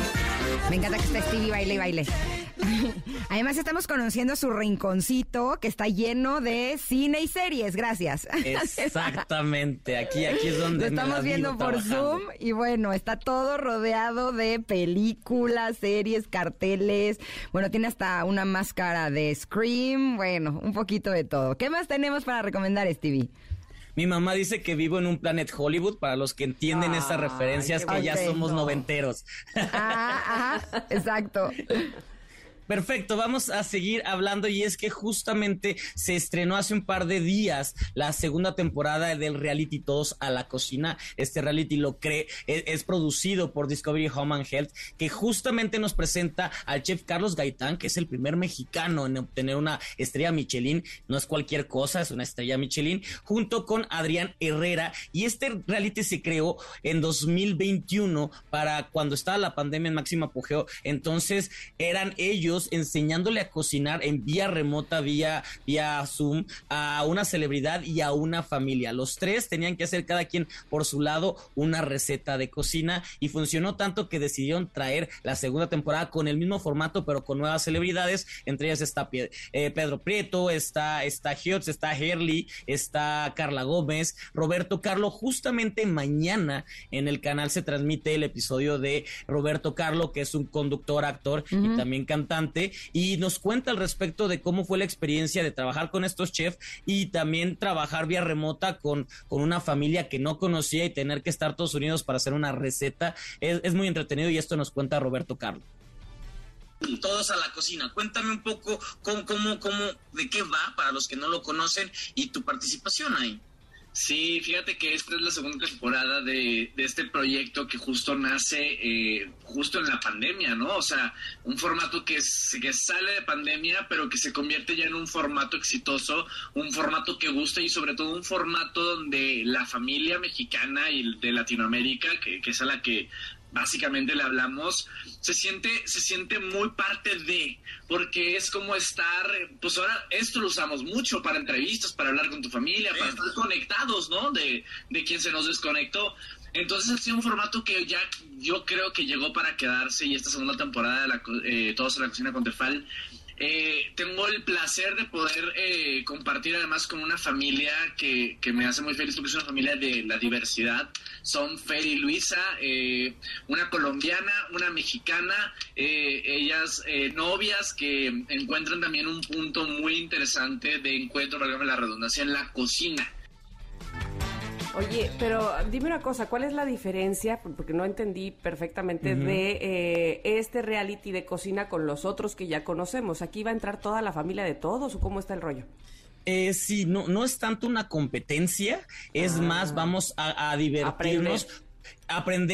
Me encanta que esté Stevie baile y baile. Además estamos conociendo su rinconcito que está lleno de cine y series, gracias. Exactamente, aquí, aquí es donde... Lo estamos viendo por Zoom y bueno, está todo rodeado de películas, series, carteles. Bueno, tiene hasta una máscara de Scream, bueno, un poquito de todo. ¿Qué más tenemos para recomendar, Stevie? Mi mamá dice que vivo en un Planet Hollywood, para los que entienden esas referencias, que ya somos noventeros. Ah, ajá, exacto. Perfecto, vamos a seguir hablando y es que justamente se estrenó hace un par de días la segunda temporada del reality Todos a la Cocina. Este reality lo cree, es, es, producido por Discovery Home and Health, que justamente nos presenta al chef Carlos Gaitán, que es el primer mexicano en obtener una estrella Michelin. No es cualquier cosa, es una estrella Michelin, junto con Adrián Herrera. Y este reality se creó en 2021 para cuando estaba la pandemia en máximo apogeo. Entonces eran ellos enseñándole a cocinar en vía remota, vía, vía Zoom, a una celebridad y a una familia. Los tres tenían que hacer cada quien por su lado una receta de cocina y funcionó tanto que decidieron traer la segunda temporada con el mismo formato, pero con nuevas celebridades. Entre ellas está eh, Pedro Prieto, está, está está Herley, está Carla Gómez, Roberto Carlo. Justamente mañana en el canal se transmite el episodio de Roberto Carlo, que es un conductor, actor y también cantante y nos cuenta al respecto de cómo fue la experiencia de trabajar con estos chefs y también trabajar vía remota con, con una familia que no conocía y tener que estar todos unidos para hacer una receta. Es, muy entretenido y esto nos cuenta Roberto Carlos todos a la cocina. Cuéntame un poco cómo, cómo, cómo, de qué va para los que no lo conocen y tu participación ahí. Sí, fíjate que esta es la segunda temporada de, este proyecto que justo nace eh, justo en la pandemia, ¿no? O sea, un formato que, que sale de pandemia, pero que se convierte ya en un formato exitoso, un formato que gusta y sobre todo un formato donde la familia mexicana y de Latinoamérica, que, que es a la que básicamente le hablamos, se siente, se siente muy parte de, porque es como estar, pues ahora esto lo usamos mucho para entrevistas, para hablar con tu familia, para estar conectados, ¿no? De, de quien se nos desconectó. Entonces ha sido un formato que ya yo creo que llegó para quedarse y esta segunda temporada de la, eh, Todos en la Cocina con Tefal eh, tengo el placer de poder eh, compartir además con una familia que, que, me hace muy feliz porque es una familia de la diversidad. Son Fer y Luisa, eh, una colombiana, una mexicana, ellas novias que encuentran también un punto muy interesante de encuentro, valga la redundancia, en la cocina. Oye, pero dime una cosa, ¿cuál es la diferencia? Porque no entendí perfectamente de eh, este reality de cocina con los otros que ya conocemos. ¿Aquí va a entrar toda la familia de todos o cómo está el rollo? Eh, sí, no, no es tanto una competencia, es ah. más, vamos a, a divertirnos aprender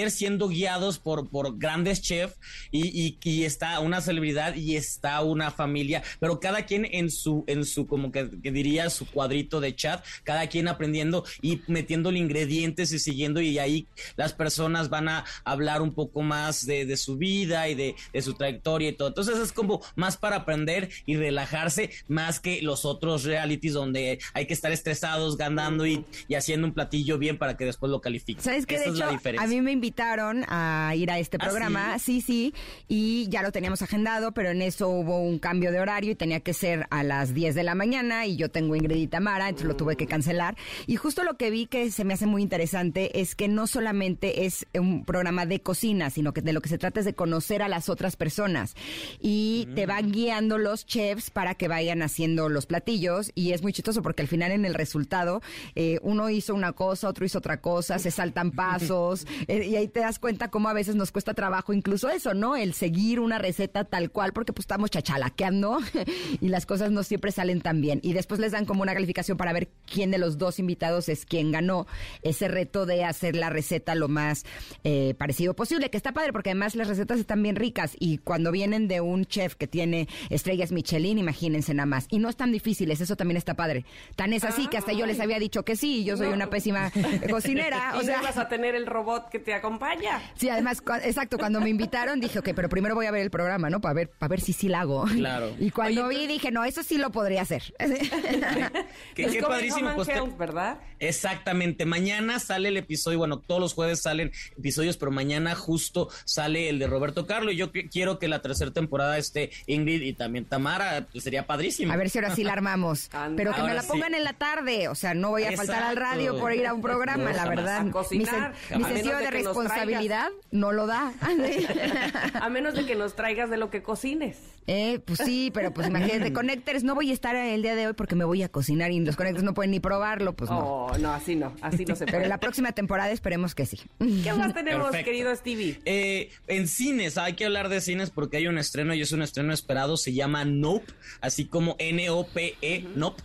siendo guiados por, por grandes chefs y, y, está una celebridad y está una familia, pero cada quien en su, en su, como que, diría, su cuadrito de chat, cada quien aprendiendo y metiéndole ingredientes y siguiendo y ahí las personas van a hablar un poco más de, su vida y de, su trayectoria y todo. Entonces es como más para aprender y relajarse más que los otros realities donde hay que estar estresados, ganando y, y haciendo un platillo bien para que después lo califiquen. ¿Sabes qué? de hecho, a mí me invitaron a ir a este ¿Ah, programa, sí? sí, y ya lo teníamos agendado, pero en eso hubo un cambio de horario y tenía que ser a las 10 de la mañana y yo tengo Ingrid y Tamara, entonces lo tuve que cancelar. Y justo lo que vi que se me hace muy interesante es que no solamente es un programa de cocina, sino que de lo que se trata es de conocer a las otras personas y te van guiando los chefs para que vayan haciendo los platillos y es muy chistoso porque al final en el resultado eh, uno hizo una cosa, otro hizo otra cosa, se saltan pasos y ahí te das cuenta cómo a veces nos cuesta trabajo incluso eso, ¿no? El seguir una receta tal cual porque pues estamos chachalaqueando y las cosas no siempre salen tan bien. Y después les dan como una calificación para ver quién de los dos invitados es quien ganó ese reto de hacer la receta lo más eh, parecido posible, que está padre porque además las recetas están bien ricas y cuando vienen de un chef que tiene estrellas Michelin, imagínense nada más. Y no es tan difíciles, eso también está padre. Tan es así que hasta yo les había dicho que sí, yo soy una pésima cocinera. O sea, vas a tener el robot que te acompaña. Sí, además, exacto, cuando me invitaron dije, ok, pero primero voy a ver el programa, ¿no? Para ver, para ver si sí la hago. Claro. Y cuando vi dije, no, eso sí lo podría hacer. Qué, Es qué como padrísimo. Pues, ¿verdad? Exactamente. Mañana sale el episodio, bueno, todos los jueves salen episodios, pero mañana justo sale el de Roberto Carlos. Y yo que- quiero que la tercera temporada esté Ingrid y también Tamara. pues, sería padrísimo. A ver si ahora sí la armamos. Pero que me la sí. pongan en la tarde. O sea, no voy a faltar al radio por ir a un programa, No, la jamás. verdad. A cocinar. sen- mi A sentido de responsabilidad no lo da. A menos de que nos traigas de lo que cocines. Eh, pues sí, pero pues imagínate, Connectors, no voy a estar el día de hoy porque me voy a cocinar y los Connectors no pueden ni probarlo, pues no. Oh, no, así no, así no se Pero puede. la próxima temporada esperemos que sí. ¿Qué más tenemos, Perfecto. querido Stevie? Eh, en cines, hay que hablar de cines porque hay un estreno y es un estreno esperado, se llama Nope, así como N-O-P-E, Nope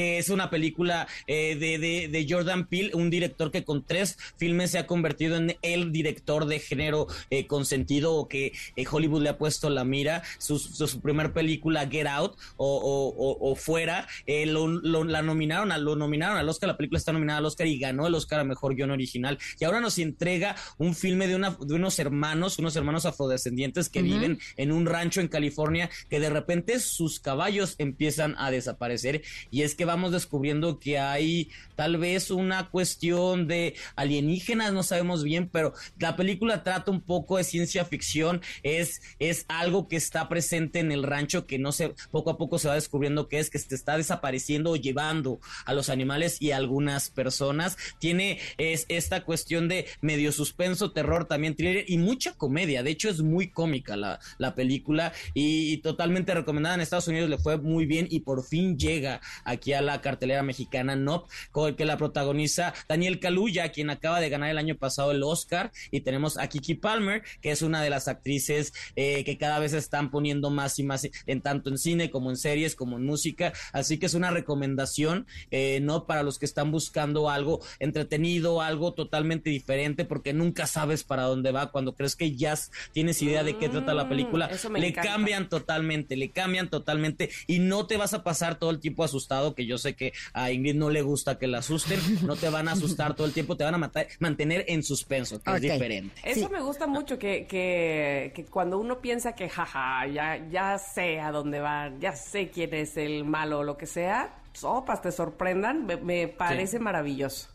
que es una película eh, de, de, de Jordan Peele, un director que con tres filmes se ha convertido en el director de género eh, consentido o que eh, Hollywood le ha puesto la mira. Su, su, su primer película, Get Out o, o, o, o Fuera, lo, lo- la nominaron, a, lo nominaron al Oscar, la película está nominada al Oscar y ganó el Oscar a Mejor Guión Original. Y ahora nos entrega un filme de, una, de unos hermanos, unos hermanos afrodescendientes que viven en un rancho en California, que de repente sus caballos empiezan a desaparecer. Y es que vamos descubriendo que hay tal vez una cuestión de alienígenas, no sabemos bien, pero la película trata un poco de ciencia ficción, es, es algo que está presente en el rancho que no se, poco a poco se va descubriendo que es que se está desapareciendo o llevando a los animales y algunas personas. Tiene es, esta cuestión de medio suspenso, terror, también thriller y mucha comedia. De hecho, es muy cómica la, la película y, y totalmente recomendada en Estados Unidos, le fue muy bien y por fin llega aquí a la cartelera mexicana Nop, con el que la protagoniza Daniel Kaluuya, quien acaba de ganar el año pasado el Oscar, y tenemos a Kiki Palmer, que es una de las actrices eh, que cada vez están poniendo más y más en tanto en cine como en series como en música, así que es una recomendación, eh, no para los que están buscando algo entretenido, algo totalmente diferente, porque nunca sabes para dónde va cuando crees que ya tienes idea de qué trata la película, Mm, le encanta. cambian totalmente, le cambian totalmente y no te vas a pasar todo el tiempo asustado, que yo sé que a Ingrid no le gusta que la asusten, no te van a asustar todo el tiempo, te van a matar- mantener en suspenso, que es diferente. Eso Sí. me gusta mucho, que, que, que cuando uno piensa que, jaja, ya, ya sé a dónde van, ya sé quién es el malo o lo que sea, sopas te sorprendan, me, me parece maravilloso.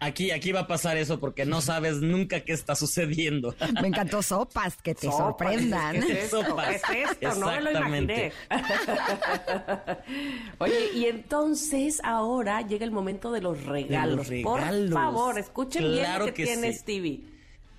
Aquí, aquí va a pasar eso porque no sabes nunca qué está sucediendo. Me encantó sopas, que te Sopas, sorprendan. ¿Qué es esto? Sopas. ¿Qué es esto? No me lo imaginé. Oye, y entonces ahora llega el momento de los regalos. Por regalos. favor, escuchen bien lo que, que tiene sí. Stevie.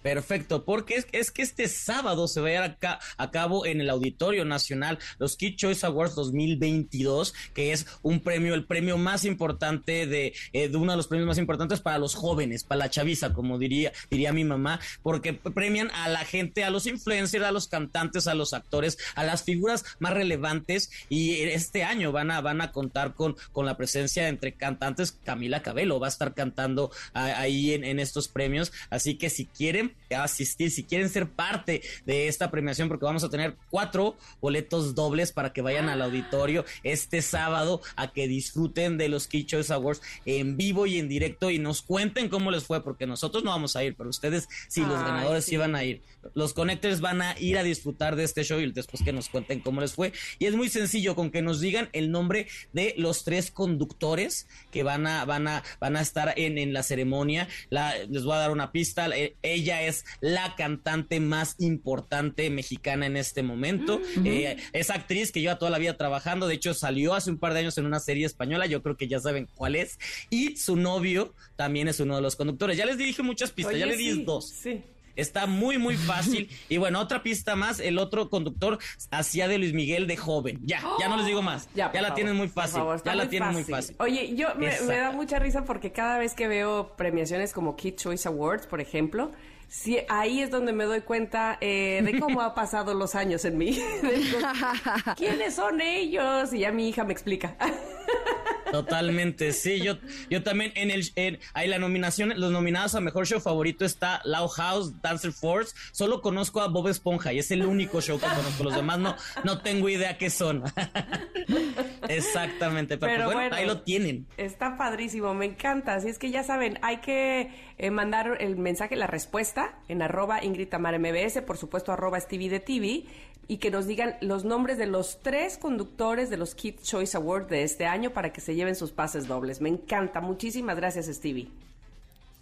Perfecto, porque es, es que este sábado se va a llevar a, a cabo en el Auditorio Nacional los Kid Choice Awards 2022, que es un premio, el premio más importante de, eh, de uno de los premios más importantes para los jóvenes, para la chaviza, como diría, diría mi mamá, porque premian a la gente, a los influencers, a los cantantes, a los actores, a las figuras más relevantes y este año van a, van a contar con, con la presencia entre cantantes, Camila Cabello va a estar cantando a- ahí en estos premios, así que si quieren asistir, si quieren ser parte de esta premiación, porque vamos a tener cuatro boletos dobles para que vayan al auditorio este sábado a que disfruten de los Key Choice Awards en vivo y en directo y nos cuenten cómo les fue, porque nosotros no vamos a ir, pero ustedes sí, los ganadores sí. van a ir. Los connectors van a ir a disfrutar de este show y después que nos cuenten cómo les fue. Y es muy sencillo, con que nos digan el nombre de los tres conductores que van a, van a, van a estar en, en la ceremonia. La, les voy a dar una pista. Ella ella es la cantante más importante mexicana en este momento. Eh, es actriz que lleva toda la vida trabajando, de hecho salió hace un par de años en una serie española, yo creo que ya saben cuál es, y su novio también es uno de los conductores. Ya les dije muchas pistas, ya le di dos. Sí. Está muy, muy fácil. y bueno, otra pista más, el otro conductor hacía de Luis Miguel de joven. Ya, ya no les digo más. Ya, la tienen muy fácil. ya la tienen muy fácil. Oye, yo me, da mucha risa porque cada vez que veo premiaciones como Kid Choice Awards, por ejemplo, Sí, ahí es donde me doy cuenta eh, de cómo ha pasado los años en mí. ¿Quiénes son ellos? Y ya mi hija me explica. Totalmente, sí, yo, yo también en el, en, hay la nominación, los nominados a mejor show favorito está Loud House, Dancer Force, solo conozco a Bob Esponja y es el único show que conozco, los demás no, no tengo idea qué son. Exactamente, pero, pues bueno, ahí lo tienen. Está padrísimo, me encanta, así es que ya saben, hay que eh, mandar el mensaje, la respuesta en arroba Ingrid Tamar MBS, por supuesto arroba Stevie de TV, y que nos digan los nombres de los tres conductores de los Kids Choice Awards de este año para que se lleven sus pases dobles. Me encanta. Muchísimas gracias, Stevie.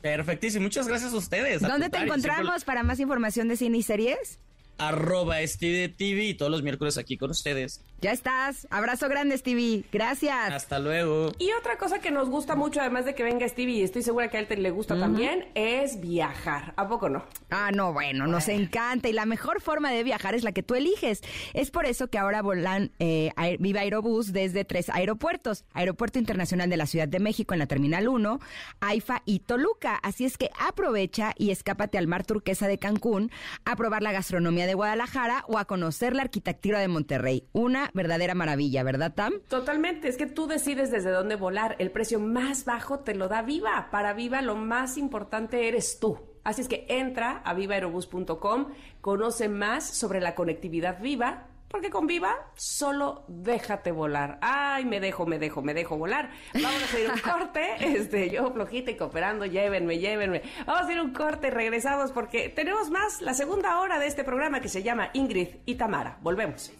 Perfectísimo. Muchas gracias a ustedes. ¿Dónde te encontramos para más información de cine y series? arroba Stevie TV y todos los miércoles aquí con ustedes. Ya estás. Abrazo grande, Stevie. Gracias. Hasta luego. Y otra cosa que nos gusta mucho, además de que venga Stevie, y estoy segura que a él te le gusta también, es viajar. ¿A poco no? Ah, no, bueno, nos encanta. Y la mejor forma de viajar es la que tú eliges. Es por eso que ahora volan eh, Viva Aerobús desde tres aeropuertos. Aeropuerto Internacional de la Ciudad de México en la Terminal 1, AIFA y Toluca. Así es que aprovecha y escápate al mar turquesa de Cancún a probar la gastronomía de Guadalajara o a conocer la arquitectura de Monterrey. Una verdadera maravilla, ¿verdad, Tam? Totalmente, es que tú decides desde dónde volar. El precio más bajo te lo da Viva. Para Viva lo más importante eres tú. Así es que entra a vivaerobus.com, conoce más sobre la conectividad viva porque con Viva solo déjate volar. Ay, me dejo, me dejo, me dejo volar. Vamos a hacer un corte. Este, yo flojita y cooperando, llévenme, llévenme. Vamos a hacer un corte y regresamos porque tenemos más la segunda hora de este programa que se llama Ingrid y Tamara. Volvemos.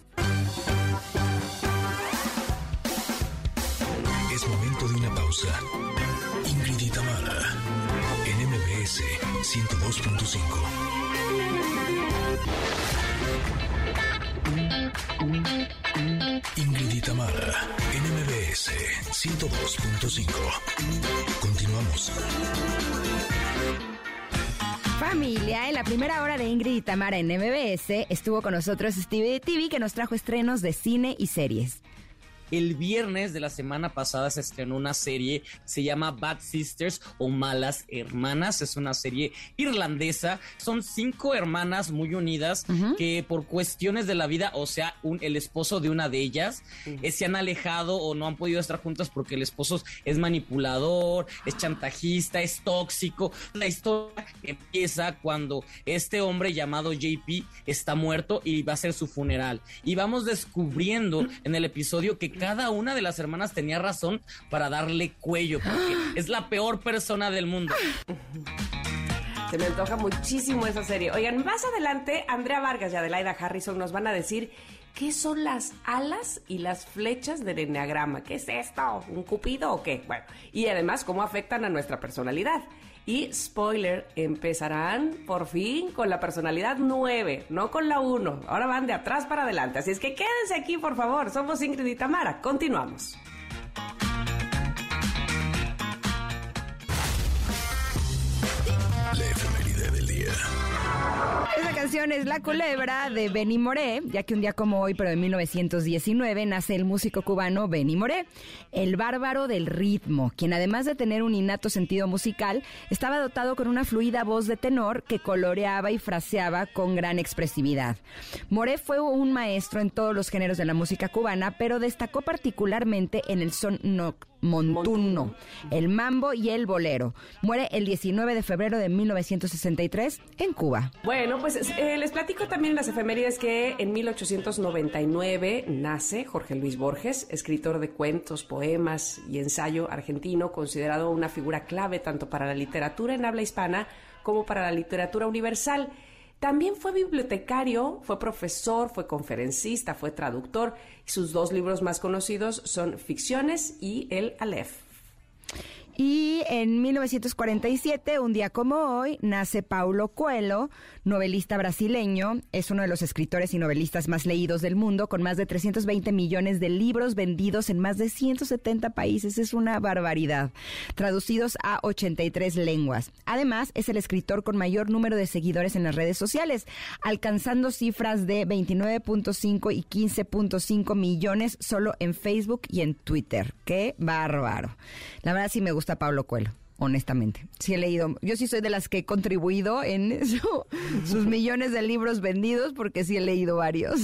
Ingrid y Tamara en MBS 102.5. Ingrid y NMBS 102.5. Continuamos. Familia, en la primera hora de Ingrid y Tamara en MBS estuvo con nosotros Stevie TV que nos trajo estrenos de cine y series. El viernes de la semana pasada se estrenó una serie, se llama Bad Sisters o Malas Hermanas. Es una serie irlandesa. Son cinco hermanas muy unidas que por cuestiones de la vida, o sea, un, el esposo de una de ellas, eh, se han alejado o no han podido estar juntas porque el esposo es manipulador, es chantajista, es tóxico. La historia empieza cuando este hombre llamado JP está muerto y va a ser su funeral. Y vamos descubriendo en el episodio que cada una de las hermanas tenía razón para darle cuello, porque es la peor persona del mundo. Se me antoja muchísimo esa serie. Oigan, más adelante, Andrea Vargas y Adelaida Harrison nos van a decir qué son las alas y las flechas del enneagrama. ¿Qué es esto? ¿Un cupido o qué? Bueno, y además cómo afectan a nuestra personalidad. Y spoiler, empezarán por fin con la personalidad 9, no con la 1. Ahora van de atrás para adelante. Así es que quédense aquí, por favor. Somos Ingrid y Tamara. Continuamos. Esa canción es La Culebra de Benny Moré, ya que un día como hoy, pero en 1919, nace el músico cubano Benny Moré, el bárbaro del ritmo, quien además de tener un innato sentido musical, estaba dotado con una fluida voz de tenor que coloreaba y fraseaba con gran expresividad. Moré fue un maestro en todos los géneros de la música cubana, pero destacó particularmente en el son nocturno Montuno, el mambo y el bolero. Muere el 19 de febrero de 1963 en Cuba. Bueno, pues eh, les platico también las efemérides que en 1899 nace Jorge Luis Borges, escritor de cuentos, poemas y ensayo argentino, considerado una figura clave tanto para la literatura en habla hispana como para la literatura universal. También fue bibliotecario, fue profesor, fue conferencista, fue traductor. sus dos libros más conocidos son Ficciones y El Aleph. Y en 1947, un día como hoy, nace Paulo Coelho, novelista brasileño. Es uno de los escritores y novelistas más leídos del mundo, con más de 320 millones de libros vendidos en más de 170 países. Es una barbaridad. Traducidos a 83 lenguas. Además, es el escritor con mayor número de seguidores en las redes sociales, alcanzando cifras de 29.5 y 15.5 millones solo en Facebook y en Twitter. ¡Qué bárbaro! La verdad sí me gusta Pablo Coelho honestamente. Sí he leído, yo sí soy de las que he contribuido en sus millones de libros vendidos porque sí he leído varios.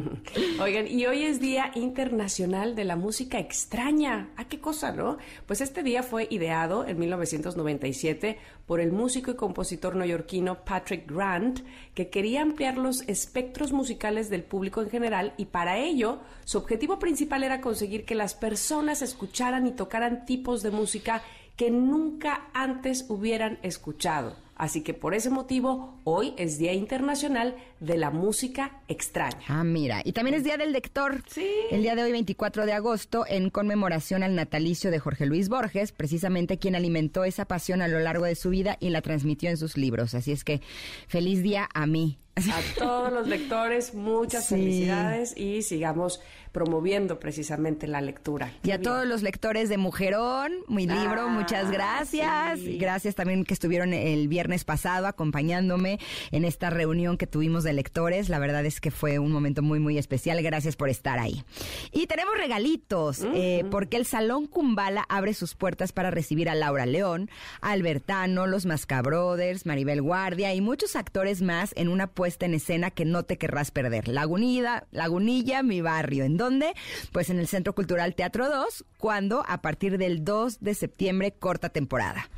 Oigan, y hoy es Día Internacional de la Música Extraña. ¿A qué cosa, no? Pues este día fue ideado en 1997 por el músico y compositor neoyorquino Patrick Grant, que quería ampliar los espectros musicales del público en general y para ello su objetivo principal era conseguir que las personas escucharan y tocaran tipos de música que nunca antes hubieran escuchado. Así que por ese motivo, hoy es Día Internacional de la Música Extraña. Ah, mira. Y también es Día del Lector. Sí. El día de hoy, 24 de agosto, en conmemoración al natalicio de Jorge Luis Borges, precisamente quien alimentó esa pasión a lo largo de su vida y la transmitió en sus libros. Así es que feliz día a mí. A todos los lectores, muchas felicidades y sigamos promoviendo precisamente la lectura. y a todos los lectores de Mujerón, mi libro, ah, muchas gracias. Gracias también que estuvieron el viernes pasado acompañándome en esta reunión que tuvimos de lectores. La verdad es que fue un momento muy, muy especial. Gracias por estar ahí. Y tenemos regalitos, eh, porque el Salón Kumbala abre sus puertas para recibir a Laura León, Albertano, los Mascabrothers, Maribel Guardia y muchos actores más en una puesta en escena que no te querrás perder. Lagunida, Lagunilla, mi barrio. ¿En dónde? Pues en el Centro Cultural Teatro 2, cuando a partir del 2 de septiembre corta temporada.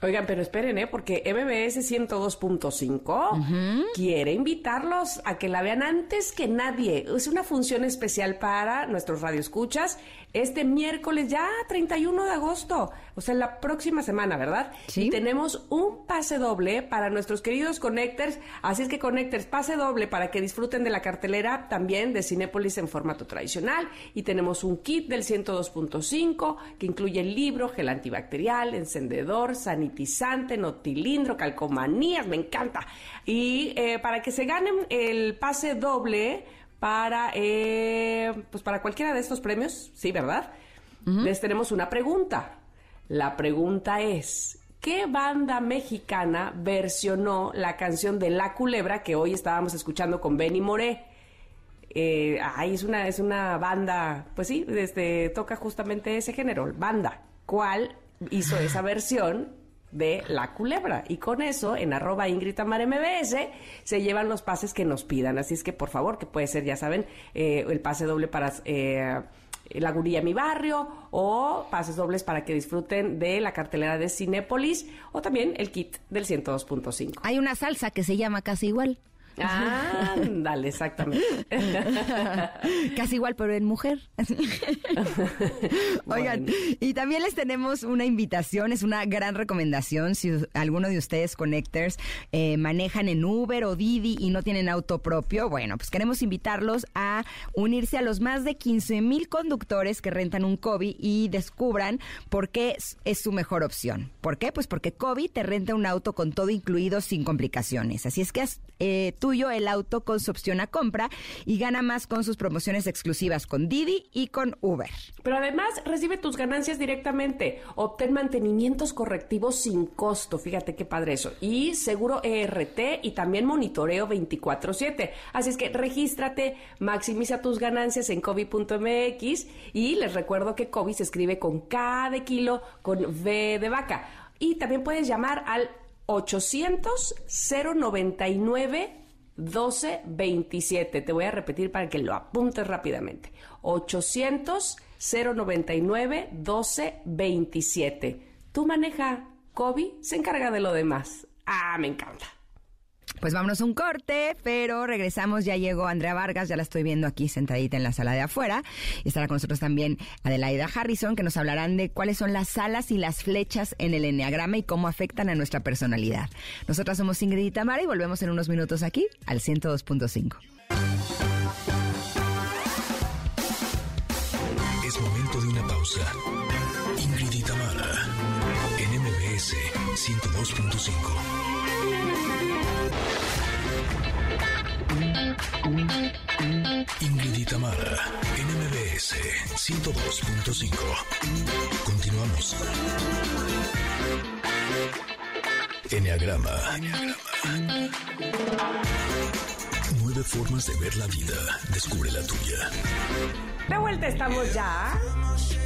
Oigan, pero esperen, ¿eh? Porque MBS 102.5 quiere invitarlos a que la vean antes que nadie. Es una función especial para nuestros radioescuchas este miércoles, ya 31 de agosto, o sea, la próxima semana, ¿verdad? Sí. Y tenemos un pase doble para nuestros queridos Connectors, así es que Connectors, pase doble para que disfruten de la cartelera también de Cinépolis en formato tradicional y tenemos un kit del 102.5 que incluye el libro, gel antibacterial, encendedor, sanitizante, notilindro, calcomanías, me encanta. Y eh, para que se ganen el pase doble, para, eh, pues para cualquiera de estos premios, sí, ¿verdad? Les tenemos una pregunta. La pregunta es, ¿qué banda mexicana versionó la canción de La Culebra que hoy estábamos escuchando con Benny Moré? Eh, ay, es una, es una banda, pues sí, este, toca justamente ese género, banda. ¿Cuál hizo esa versión de la culebra. Y con eso, en arroba MBS, se llevan los pases que nos pidan. Así es que, por favor, que puede ser, ya saben, eh, el pase doble para eh, la gurilla Mi Barrio o pases dobles para que disfruten de la cartelera de Cinépolis o también el kit del 102.5. Hay una salsa que se llama casi igual. Ah, dale, exactamente. Casi igual, pero en mujer. Oigan, y también les tenemos una invitación, es una gran recomendación. Si alguno de ustedes, Connectors, eh, manejan en Uber o Didi y no tienen auto propio, bueno, pues queremos invitarlos a unirse a los más de 15 mil conductores que rentan un COVID y descubran por qué es, su mejor opción. ¿Por qué? Pues porque COVID te renta un auto con todo incluido sin complicaciones. Así es que eh, tú el auto con su opción a compra y gana más con sus promociones exclusivas con Didi y con Uber. Pero además recibe tus ganancias directamente. Obtén mantenimientos correctivos sin costo. Fíjate qué padre eso. Y seguro ERT y también monitoreo 24/7. Así es que regístrate, maximiza tus ganancias en COVID.mx y les recuerdo que COVID se escribe con K de kilo, con V de vaca. Y también puedes llamar al 800 099 1227. Te voy a repetir para que lo apuntes rápidamente. 800 099 1227. Tú maneja, Kobe se encarga de lo demás. Ah, me encanta. Pues vámonos a un corte, pero regresamos. Ya llegó Andrea Vargas, ya la estoy viendo aquí sentadita en la sala de afuera. Y estará con nosotros también Adelaida Harrison, que nos hablarán de cuáles son las alas y las flechas en el enneagrama y cómo afectan a nuestra personalidad. Nosotras somos Ingrid y Tamara y volvemos en unos minutos aquí al 102.5. Es momento de una pausa. Ingrid y Tamara Ingrid y Tamara, NMBS 102.5. Continuamos. Enneagrama. Nueve formas de ver la vida. Descubre la tuya. De vuelta estamos ya.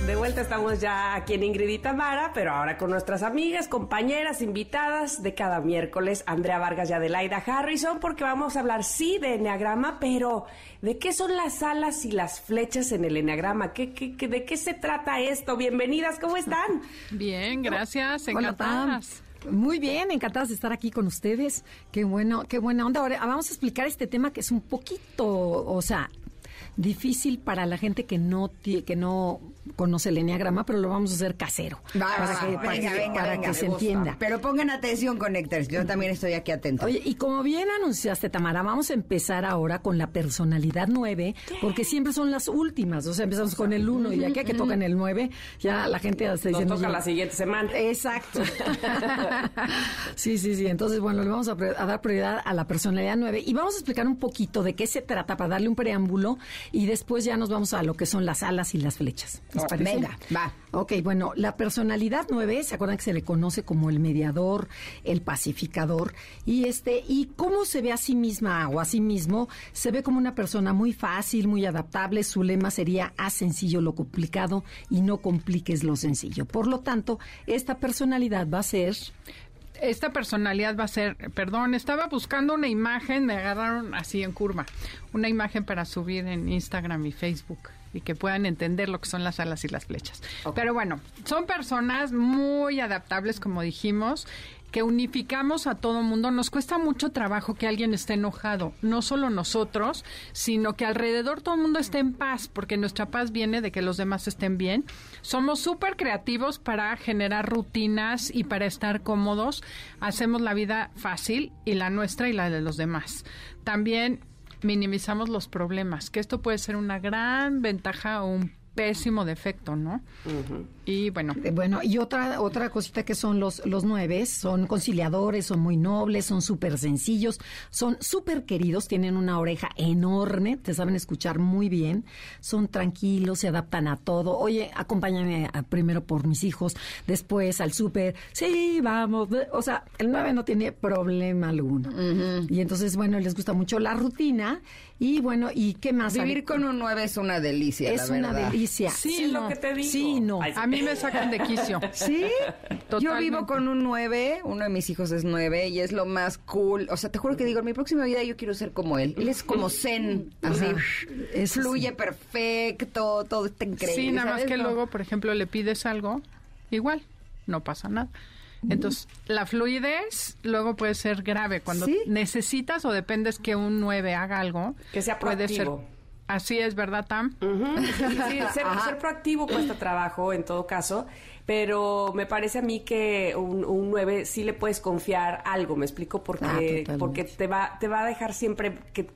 De vuelta estamos ya aquí en Ingrid y Tamara, pero ahora con nuestras amigas, compañeras, invitadas de cada miércoles, Andrea Vargas y Adelaida Harrison, porque vamos a hablar, sí, de enneagrama, pero ¿de qué son las alas y las flechas en el enneagrama? ¿Qué, qué, qué- de qué se trata esto? Bienvenidas, ¿cómo están? Bien, gracias, encantadas. Muy bien, encantadas de estar aquí con ustedes. Qué bueno, qué buena onda. Ahora vamos a explicar este tema que es un poquito, o sea, difícil para la gente que no que no conoce el enneagrama, pero lo vamos a hacer casero. Va, para va, que, va, para venga, que- venga, para venga, que se entienda. Pero pongan atención, Connectors. Yo también estoy aquí atento. Oye, y como bien anunciaste, Tamara, vamos a empezar ahora con la personalidad 9, porque siempre son las últimas. O sea, empezamos con el 1 y ya que, que tocan el 9, ya la gente se Nos dice... toca la siguiente semana. Exacto. sí, sí, sí. Entonces, bueno, le vamos a, a dar prioridad a la personalidad 9 y vamos a explicar un poquito de qué se trata para darle un preámbulo y después ya nos vamos a lo que son las alas y las flechas. ¿Les parece? Venga, va. Ok, bueno, la personalidad 9, ¿se acuerdan que se le conoce como el mediador, el pacificador? Y este, y cómo se ve a sí misma o a sí mismo, se ve como una persona muy fácil, muy adaptable. Su lema sería haz sencillo lo complicado y no compliques lo sencillo. Por lo tanto, esta personalidad va a ser Esta personalidad va a ser, perdón, estaba buscando una imagen, me agarraron así en curva, una imagen para subir en Instagram y Facebook y que puedan entender lo que son las alas y las flechas. Pero bueno, son personas muy adaptables, como dijimos, que unificamos a todo mundo. Nos cuesta mucho trabajo que alguien esté enojado, no solo nosotros, sino que alrededor todo el mundo esté en paz, porque nuestra paz viene de que los demás estén bien. Somos súper creativos para generar rutinas y para estar cómodos. Hacemos la vida fácil y la nuestra y la de los demás. También minimizamos los problemas, que esto puede ser una gran ventaja o un pésimo defecto, ¿no? Y bueno, Eh, Bueno, y otra otra cosita que son los los nueve, son conciliadores, son muy nobles, son súper sencillos, son súper queridos, tienen una oreja enorme, te saben escuchar muy bien, son tranquilos, se adaptan a todo. Oye, acompáñame a- primero por mis hijos, después al súper, sí, vamos. O sea, el nueve no tiene problema alguno. Y entonces, bueno, les gusta mucho la rutina y bueno, ¿y qué más? Vivir con un 9 es una delicia, es la una delicia. Sí, no. lo que te digo. Sí, no. Ay, a mí me sacan de quicio. ¿Sí? Yo Totalmente. vivo con un 9, uno de mis hijos es 9 y es lo más cool. O sea, te juro que digo, en mi próxima vida yo quiero ser como él. Él es como zen, así, fluye sí. perfecto, todo está increíble. Sí, nada más que No. luego, por ejemplo, le pides algo, igual, no pasa nada. Entonces, la fluidez luego puede ser grave. Cuando Sí. necesitas o dependes que un 9 haga algo, Que sea puede ser. Así es, ¿verdad, Tam? Sí, sí, ser, ser proactivo cuesta trabajo en todo caso, pero me parece a mí que un, un 9 sí le puedes confiar algo, me explico, Ah, porque, totalmente. porque te va, te va a dejar siempre que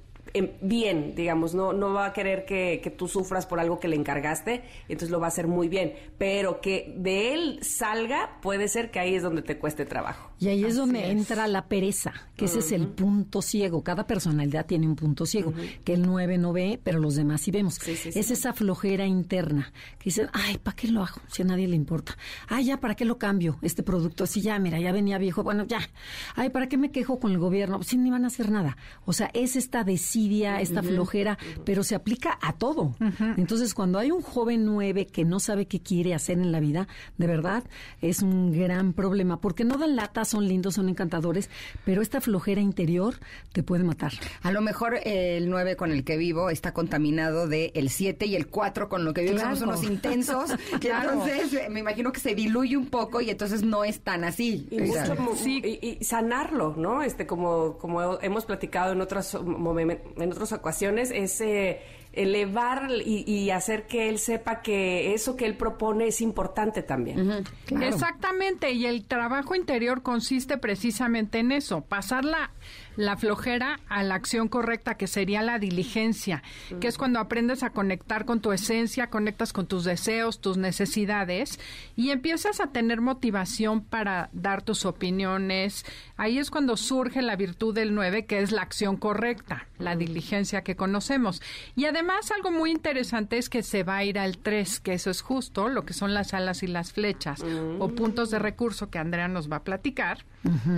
bien, digamos, no, no va a querer que, que tú sufras por algo que le encargaste, entonces lo va a hacer muy bien, pero que de él salga, puede ser que ahí es donde te cueste trabajo. Y ahí es donde entra la pereza, que ese es el punto ciego. Cada personalidad tiene un punto ciego, que el 9 no ve, pero los demás sí vemos. Sí, sí, sí. Es esa flojera interna, que dicen, ay, ¿para qué lo hago? Si a nadie le importa. Ay, ya, ¿para qué lo cambio? Este producto, así ya, mira, ya venía viejo, bueno, ya. Ay, ¿para qué me quejo con el gobierno? Pues sí, ni van a hacer nada. O sea, es esta desidia, esta flojera, pero se aplica a todo. Entonces, cuando hay un joven 9 que no sabe qué quiere hacer en la vida, de verdad, es un gran problema, porque no dan lata, son lindos, son encantadores, pero esta flojera interior te puede matar. A lo mejor eh, el 9 con el que vivo está contaminado de el 7 y el 4 con lo que vivo. Claro. Somos unos intensos. Claro. entonces eh, me imagino que se diluye un poco y entonces no es tan así. Y, mucho sí. y, y sanarlo, ¿no? Este, como, como hemos platicado en otras momen- en otras ocasiones, es eh, elevar y, y hacer que él sepa que eso que él propone es importante también. Exactamente, y el trabajo interior consiste precisamente en eso, pasar la, la flojera a la acción correcta, que sería la diligencia, que es cuando aprendes a conectar con tu esencia, conectas con tus deseos, tus necesidades y empiezas a tener motivación para dar tus opiniones. Ahí es cuando surge la virtud del 9, que es la acción correcta, la diligencia que conocemos. Y además algo muy interesante es que se va a ir al 3, que eso es justo lo que son las alas y las flechas o puntos de recurso que Andrea nos va a platicar.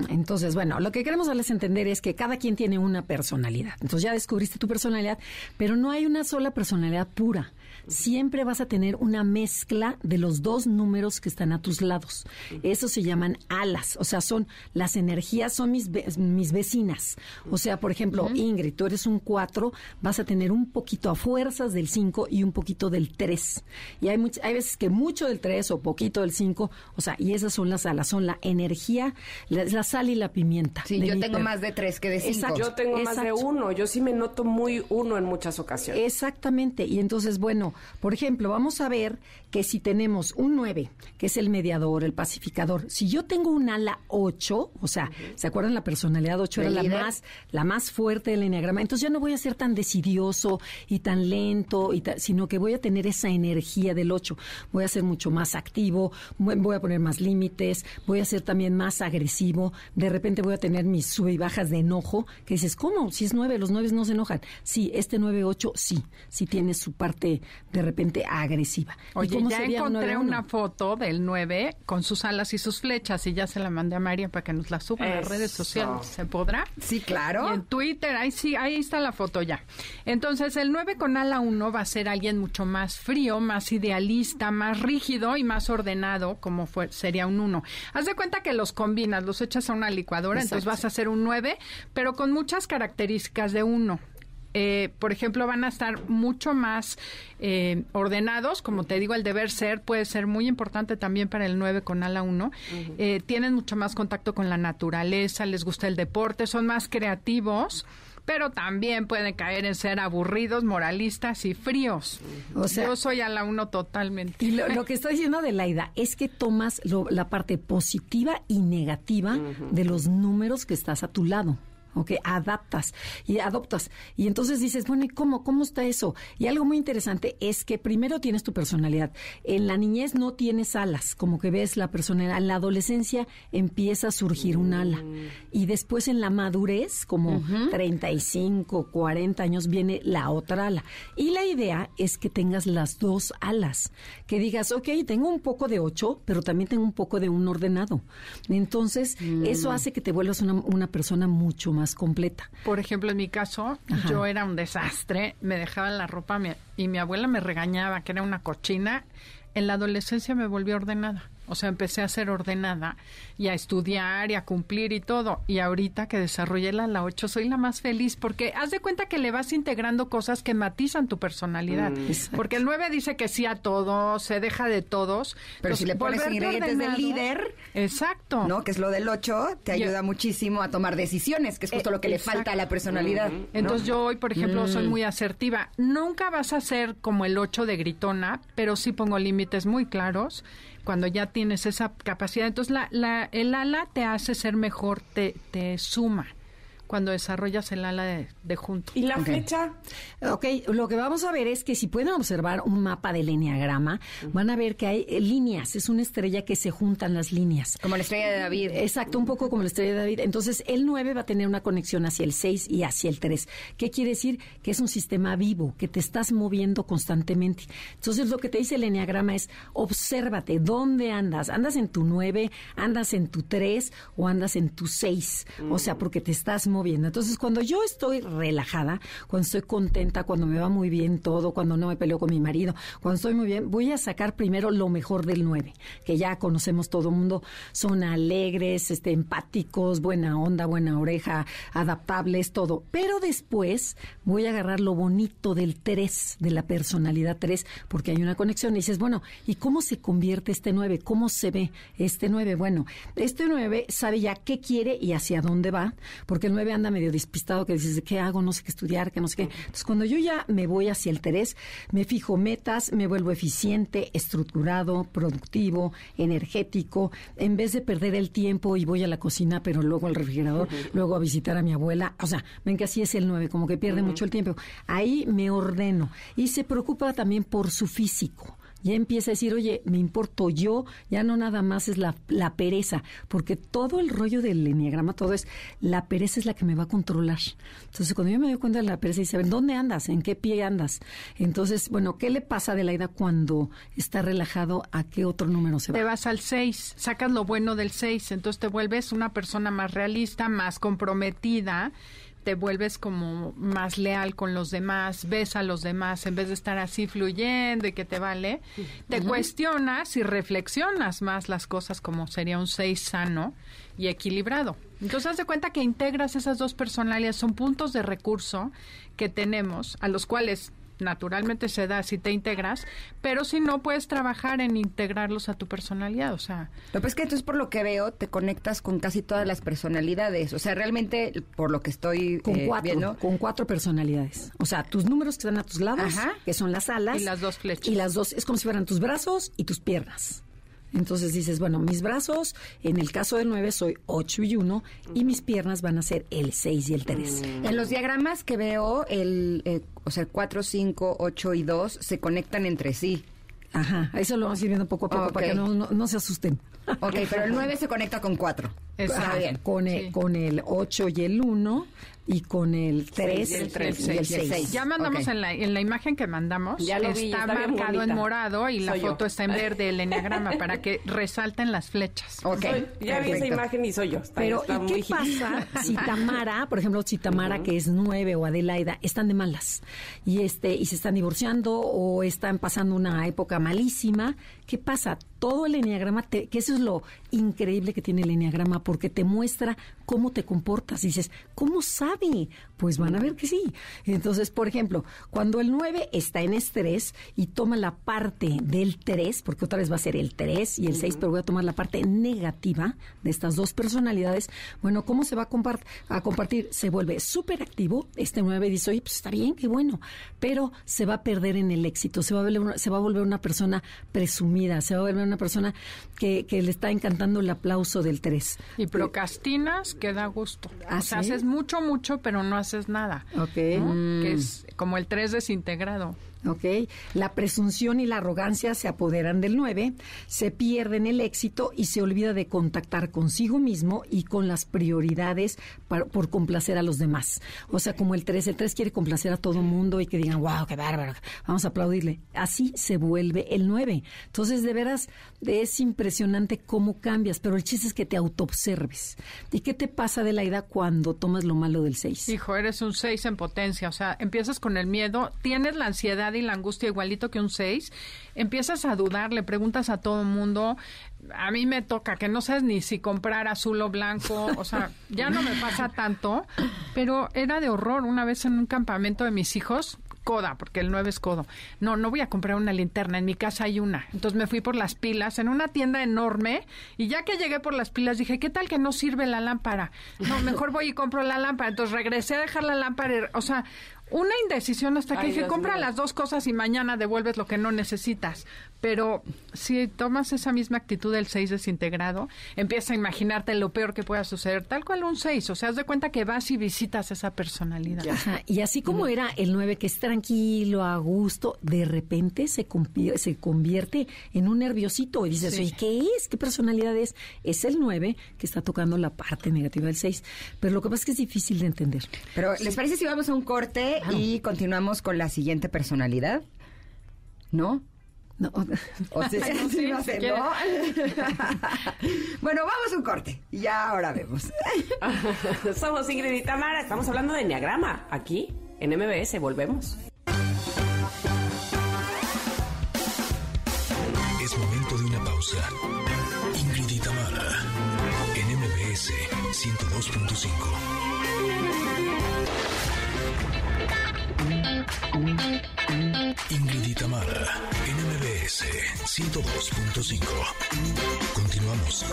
Entonces, bueno, lo que queremos darles a entender es que cada quien tiene una personalidad. Entonces ya descubriste tu personalidad, pero no hay una sola personalidad pura. Siempre vas a tener una mezcla de los dos números que están a tus lados. Eso se llaman alas, o sea, son las energías, son mis, mis vecinas. O sea, por ejemplo, Ingrid, tú eres un 4, vas a tener un poquito a fuerzas del 5 y un poquito del 3. Y hay, much- hay veces que mucho del 3 o poquito del 5, o sea, y esas son las alas, son la energía, la, la sal y la pimienta. Sí, yo tengo más de tres que de cinco. Exacto. Yo tengo más de Exacto. uno. Yo sí me noto muy uno en muchas ocasiones. Exactamente. Y entonces, bueno, por ejemplo, vamos a ver que si tenemos un 9, que es el mediador, el pacificador, si yo tengo un ala 8, o sea, ¿se acuerdan la personalidad 8 era ¿El la más la más fuerte del enneagrama? Entonces ya no voy a ser tan decidioso y tan lento, y ta- sino que voy a tener esa energía del 8. Voy a ser mucho más activo, voy a poner más límites, voy a ser también más agresivo, de repente voy a tener mis sube y bajas de enojo, que dices, ¿cómo? Si es 9, los 9 no se enojan. Sí, este 9-8 sí, sí tiene su parte de repente agresiva. ¿Y Oye, cómo ya encontré 9-1? una foto del 9 con sus alas y sus flechas y ya se la mandé a María para que nos la suba en las redes sociales. ¿Se podrá? Sí, claro. Y en Twitter, ahí sí, ahí está la foto ya. Entonces, el 9 con ala 1 va a ser alguien mucho más frío, más idealista, más rígido y más ordenado, como fue, sería un 1. Haz de cuenta que los combinas, los echas a una licuadora, entonces vas a hacer un 9, pero con muchas características de 1. Eh, por ejemplo, van a estar mucho más eh, ordenados, como te digo, el deber ser puede ser muy importante también para el 9 con ala 1. Eh, tienen mucho más contacto con la naturaleza, les gusta el deporte, son más creativos, pero también pueden caer en ser aburridos, moralistas y fríos. O sea- Yo soy ala 1 totalmente. Y lo, lo que está diciendo Adelaida es que tomas lo- la parte positiva y negativa de los números que estás a tu lado. ¿Ok? Adaptas y adoptas. Y entonces dices, bueno, ¿y cómo? ¿Cómo está eso? Y algo muy interesante es que primero tienes tu personalidad. En la niñez no tienes alas, como que ves la personalidad. En la adolescencia empieza a surgir un ala. Y después en la madurez, como 35, 40 años, viene la otra ala. Y la idea es que tengas las dos alas. Que digas, ok, tengo un poco de ocho, pero también tengo un poco de un ordenado. Entonces, eso hace que te vuelvas una, una persona mucho más completa. Por ejemplo, en mi caso, Ajá. yo era un desastre, me dejaban la ropa y mi abuela me regañaba que era una cochina. En la adolescencia me volví ordenada. O sea, empecé a ser ordenada y a estudiar y a cumplir y todo. Y ahorita que desarrollé la, la 8, soy la más feliz porque haz de cuenta que le vas integrando cosas que matizan tu personalidad. Exacto. porque el 9 dice que sí a todo, se deja de todos. Pero si le pones ingredientes del líder, Exacto. ¿no? Que es lo del 8, te ayuda muchísimo a tomar decisiones, que es justo Eh, lo que le falta a la personalidad. ¿no? Entonces yo hoy, por ejemplo, soy Mm. muy asertiva. Nunca vas a ser como el 8 de gritona, pero sí pongo límites muy claros cuando ya tienes esa capacidad. Entonces la, la, el ala te hace ser mejor, te, te suma cuando desarrollas el ala de, de junto. ¿Y la Ok. flecha? Ok, lo que vamos a ver es que si pueden observar un mapa del enneagrama, van a ver que hay eh, líneas, es una estrella que se juntan las líneas. Como la estrella de David. Exacto, un poco como la estrella de David. Entonces, el 9 va a tener una conexión hacia el 6 y hacia el 3. ¿Qué quiere decir? Que es un sistema vivo, que te estás moviendo constantemente. Entonces, lo que te dice el enneagrama es, obsérvate, ¿dónde andas? ¿Andas en tu 9, andas en tu 3 o andas en tu 6? O sea, porque te estás moviendo. Entonces, cuando yo estoy relajada, cuando estoy contenta, cuando me va muy bien todo, cuando no me peleo con mi marido, cuando estoy muy bien, voy a sacar primero lo mejor del 9, que ya conocemos todo el mundo, son alegres, este, empáticos, buena onda, buena oreja, adaptables, todo. Pero después voy a agarrar lo bonito del 3, de la personalidad 3, porque hay una conexión. Y dices, bueno, ¿y cómo se convierte este 9? ¿Cómo se ve este 9? Bueno, este 9 sabe ya qué quiere y hacia dónde va, porque el 9 9 anda medio despistado que dices, ¿qué hago? No sé qué estudiar, que no sé qué. Entonces, cuando yo ya me voy hacia el 3, me fijo metas, me vuelvo eficiente, estructurado, productivo, energético. En vez de perder el tiempo y voy a la cocina, pero luego al refrigerador, luego a visitar a mi abuela. O sea, ven que así es el 9, como que pierde mucho el tiempo. Ahí me ordeno. Y se preocupa también por su físico ya empieza a decir, oye, me importo yo, ya no nada más es la, la pereza, porque todo el rollo del enneagrama, todo es, la pereza es la que me va a controlar. Entonces, cuando yo me doy cuenta de la pereza, dice, ¿dónde andas? ¿En qué pie andas? Entonces, bueno, ¿qué le pasa a Adelaida cuando está relajado? ¿A qué otro número se va? Te vas al 6, sacas lo bueno del 6, entonces te vuelves una persona más realista, más comprometida te vuelves como más leal con los demás, ves a los demás en vez de estar así fluyendo y que te vale, te cuestionas y reflexionas más las cosas como sería un seis sano y equilibrado. Entonces, haz de cuenta que integras esas dos personalidades, son puntos de recurso que tenemos, a los cuales naturalmente se da si te integras, pero si no puedes trabajar en integrarlos a tu personalidad, o sea. Lo que es que entonces por lo que veo te conectas con casi todas las personalidades, o sea, realmente por lo que estoy con eh, cuatro, viendo, con cuatro personalidades. O sea, tus números que están a tus lados, que son las alas y las dos flechas. Y las dos es como si fueran tus brazos y tus piernas. Entonces dices, bueno, mis brazos, en el caso del 9 soy 8 y 1 y mis piernas van a ser el 6 y el 3. En los diagramas que veo, el, eh, o sea, 4, 5, 8 y 2 se conectan entre sí. Ajá, eso lo vamos a ir viendo poco a poco para que no, no, no, se asusten. Ok, pero el 9 se conecta con 4. Está bien. Con, el, con el 8 y el 1 y con el 3 y el, 3, y el 6. Ya mandamos okay. en, la, en la imagen que mandamos, ya lo vi, está, marcado en morado y Soy la yo. foto está en verde, el enneagrama, para que resalten las flechas. Ok, Soy- ya vi esa imagen y soy yo. Está- Pero, está ¿y muy qué pasa si Tamara, por ejemplo, si Tamara, que es nueve, o Adelaida, están de malas y este y se están divorciando o están pasando una época malísima? ¿Qué pasa? Todo el enneagrama, te- que eso es lo increíble que tiene el enneagrama, porque te muestra cómo te comportas. Y dices, ¿cómo Pues van a ver que sí. Entonces, por ejemplo, cuando el 9 está en estrés y toma la parte del 3, porque otra vez va a ser el 3 y el 6, pero voy a tomar la parte negativa de estas dos personalidades, bueno, ¿cómo se va a, compart- a compartir? Se vuelve súper activo. Este 9 dice, oye, pues está bien, qué bueno, pero se va a perder en el éxito, se va a volver una, se va a volver una persona presumida, se va a volver una persona que, que le está encantando el aplauso del 3. Y procrastinas, que da gusto. ¿Ah, o sea, sí? haces mucho, mucho, pero no haces nada. Ok. ¿no? Mm. Que es como el 3 desintegrado. ¿Ok? La presunción y la arrogancia se apoderan del 9, se pierden el éxito y se olvida de contactar consigo mismo y con las prioridades para- por complacer a los demás. O sea, como el 3, el 3 quiere complacer a todo mundo y que digan, wow, qué bárbaro, vamos a aplaudirle. Así se vuelve el 9. Entonces, de veras, es impresionante cómo cambias, pero el chiste es que te autoobserves. ¿Y qué te pasa de la ida cuando tomas lo malo del 6? Hijo, eres un 6 en potencia, o sea, empiezas con el miedo, tienes la ansiedad y la angustia igualito que un 6, empiezas a dudar, le preguntas a todo el mundo, a mí me toca que no sabes ni si comprar azul o blanco, o sea, ya no me pasa tanto, pero era de horror una vez en un campamento de mis hijos, coda, porque el 9 es codo. No, no voy a comprar una linterna, en mi casa hay una. Entonces me fui por las pilas en una tienda enorme y ya que llegué por las pilas dije, ¿qué tal que no sirve la lámpara? No, mejor voy y compro la lámpara. Entonces regresé a dejar la lámpara, o sea, una indecisión hasta que Ay, dije, Dios compra mío. las dos cosas y mañana devuelves lo que no necesitas. Pero si tomas esa misma actitud del 6 desintegrado, empieza a imaginarte lo peor que pueda suceder, tal cual un 6. O sea, haz de cuenta que vas y visitas esa personalidad. Ajá, Y así como era el 9 que es tranquilo, a gusto, de repente se, se convierte en un nerviosito y dices, Sí. oye, ¿qué es? ¿Qué personalidad es? Es el 9 que está tocando la parte negativa del 6. Pero lo que pasa es que es difícil de entender. Pero, ¿les parece si vamos a un corte y continuamos con la siguiente personalidad? ¿No? No, O sea, Ay, no, sí, ser, quieres. ¿no? bueno, vamos a un corte. Y ya ahora vemos. Somos Ingrid y Tamara, estamos hablando de Enneagrama, aquí en MBS, volvemos. Es momento de una pausa. Ingrid y Tamara, en MBS 102.5. Ingrid y Tamara, en MBS 102.5. Continuamos.